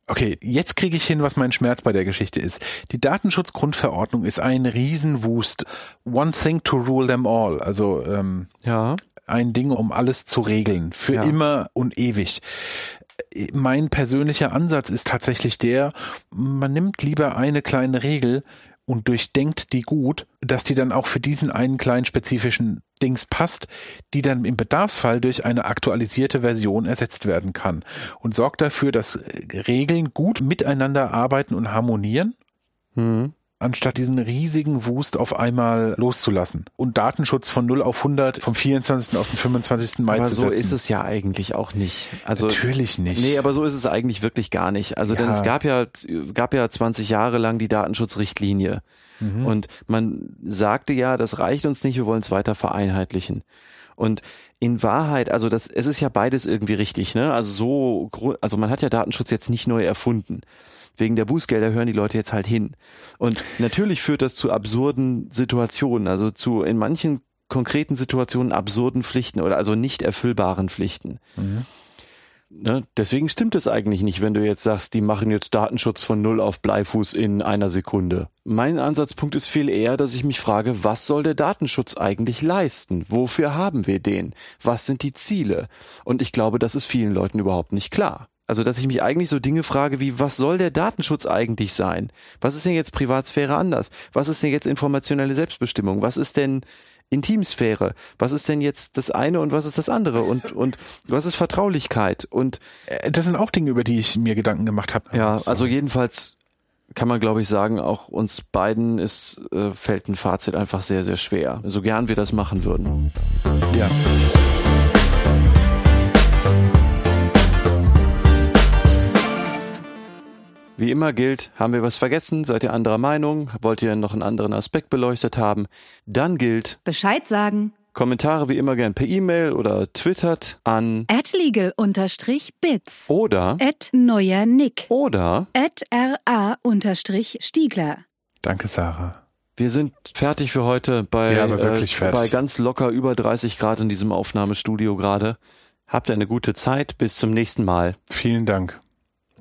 Okay, jetzt kriege ich hin, was mein Schmerz bei der Geschichte ist. Die Datenschutzgrundverordnung ist ein Riesenwust. One thing to rule them all. Also ähm, ja. ein Ding, um alles zu regeln. Für ja. immer und ewig mein persönlicher Ansatz ist tatsächlich der, man nimmt lieber eine kleine Regel und durchdenkt die gut, dass die dann auch für diesen einen kleinen spezifischen Dings passt, die dann im Bedarfsfall durch eine aktualisierte Version ersetzt werden kann und sorgt dafür, dass Regeln gut miteinander arbeiten und harmonieren. Mhm anstatt diesen riesigen Wust auf einmal loszulassen und Datenschutz von 0 auf 100 vom 24. auf den 25. Mai aber zu setzen. so ist es ja eigentlich auch nicht. Also Natürlich nicht. Nee, aber so ist es eigentlich wirklich gar nicht. Also ja. denn es gab ja gab ja 20 Jahre lang die Datenschutzrichtlinie mhm. und man sagte ja, das reicht uns nicht, wir wollen es weiter vereinheitlichen. Und in Wahrheit, also das, es ist ja beides irgendwie richtig, ne? Also so, also man hat ja Datenschutz jetzt nicht neu erfunden wegen der Bußgelder hören die Leute jetzt halt hin. Und natürlich führt das zu absurden Situationen, also zu in manchen konkreten Situationen absurden Pflichten oder also nicht erfüllbaren Pflichten. Mhm. Ne? Deswegen stimmt es eigentlich nicht, wenn du jetzt sagst, die machen jetzt Datenschutz von Null auf Bleifuß in einer Sekunde. Mein Ansatzpunkt ist viel eher, dass ich mich frage, was soll der Datenschutz eigentlich leisten? Wofür haben wir den? Was sind die Ziele? Und ich glaube, das ist vielen Leuten überhaupt nicht klar. Also, dass ich mich eigentlich so Dinge frage wie, was soll der Datenschutz eigentlich sein? Was ist denn jetzt Privatsphäre anders? Was ist denn jetzt informationelle Selbstbestimmung? Was ist denn Intimsphäre? Was ist denn jetzt das eine und was ist das andere? Und, und was ist Vertraulichkeit? Und äh, das sind auch Dinge, über die ich mir Gedanken gemacht habe. Ja, also jedenfalls kann man, glaube ich, sagen, auch uns beiden ist, äh, fällt ein Fazit einfach sehr, sehr schwer. So gern wir das machen würden. Ja. Wie immer gilt, haben wir was vergessen? Seid ihr anderer Meinung? Wollt ihr noch einen anderen Aspekt beleuchtet haben? Dann gilt Bescheid sagen. Kommentare wie immer gern per E-Mail oder twittert an legal-bits oder at neuer Nick oder at ra-stiegler. Danke, Sarah. Wir sind fertig für heute bei, ja, äh, bei ganz locker über 30 Grad in diesem Aufnahmestudio gerade. Habt eine gute Zeit. Bis zum nächsten Mal. Vielen Dank.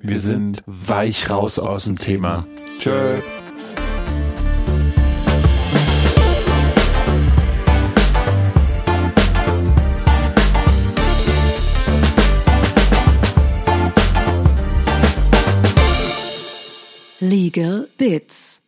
Wir, sind weich raus aus dem Thema. Tschö. Legal Bits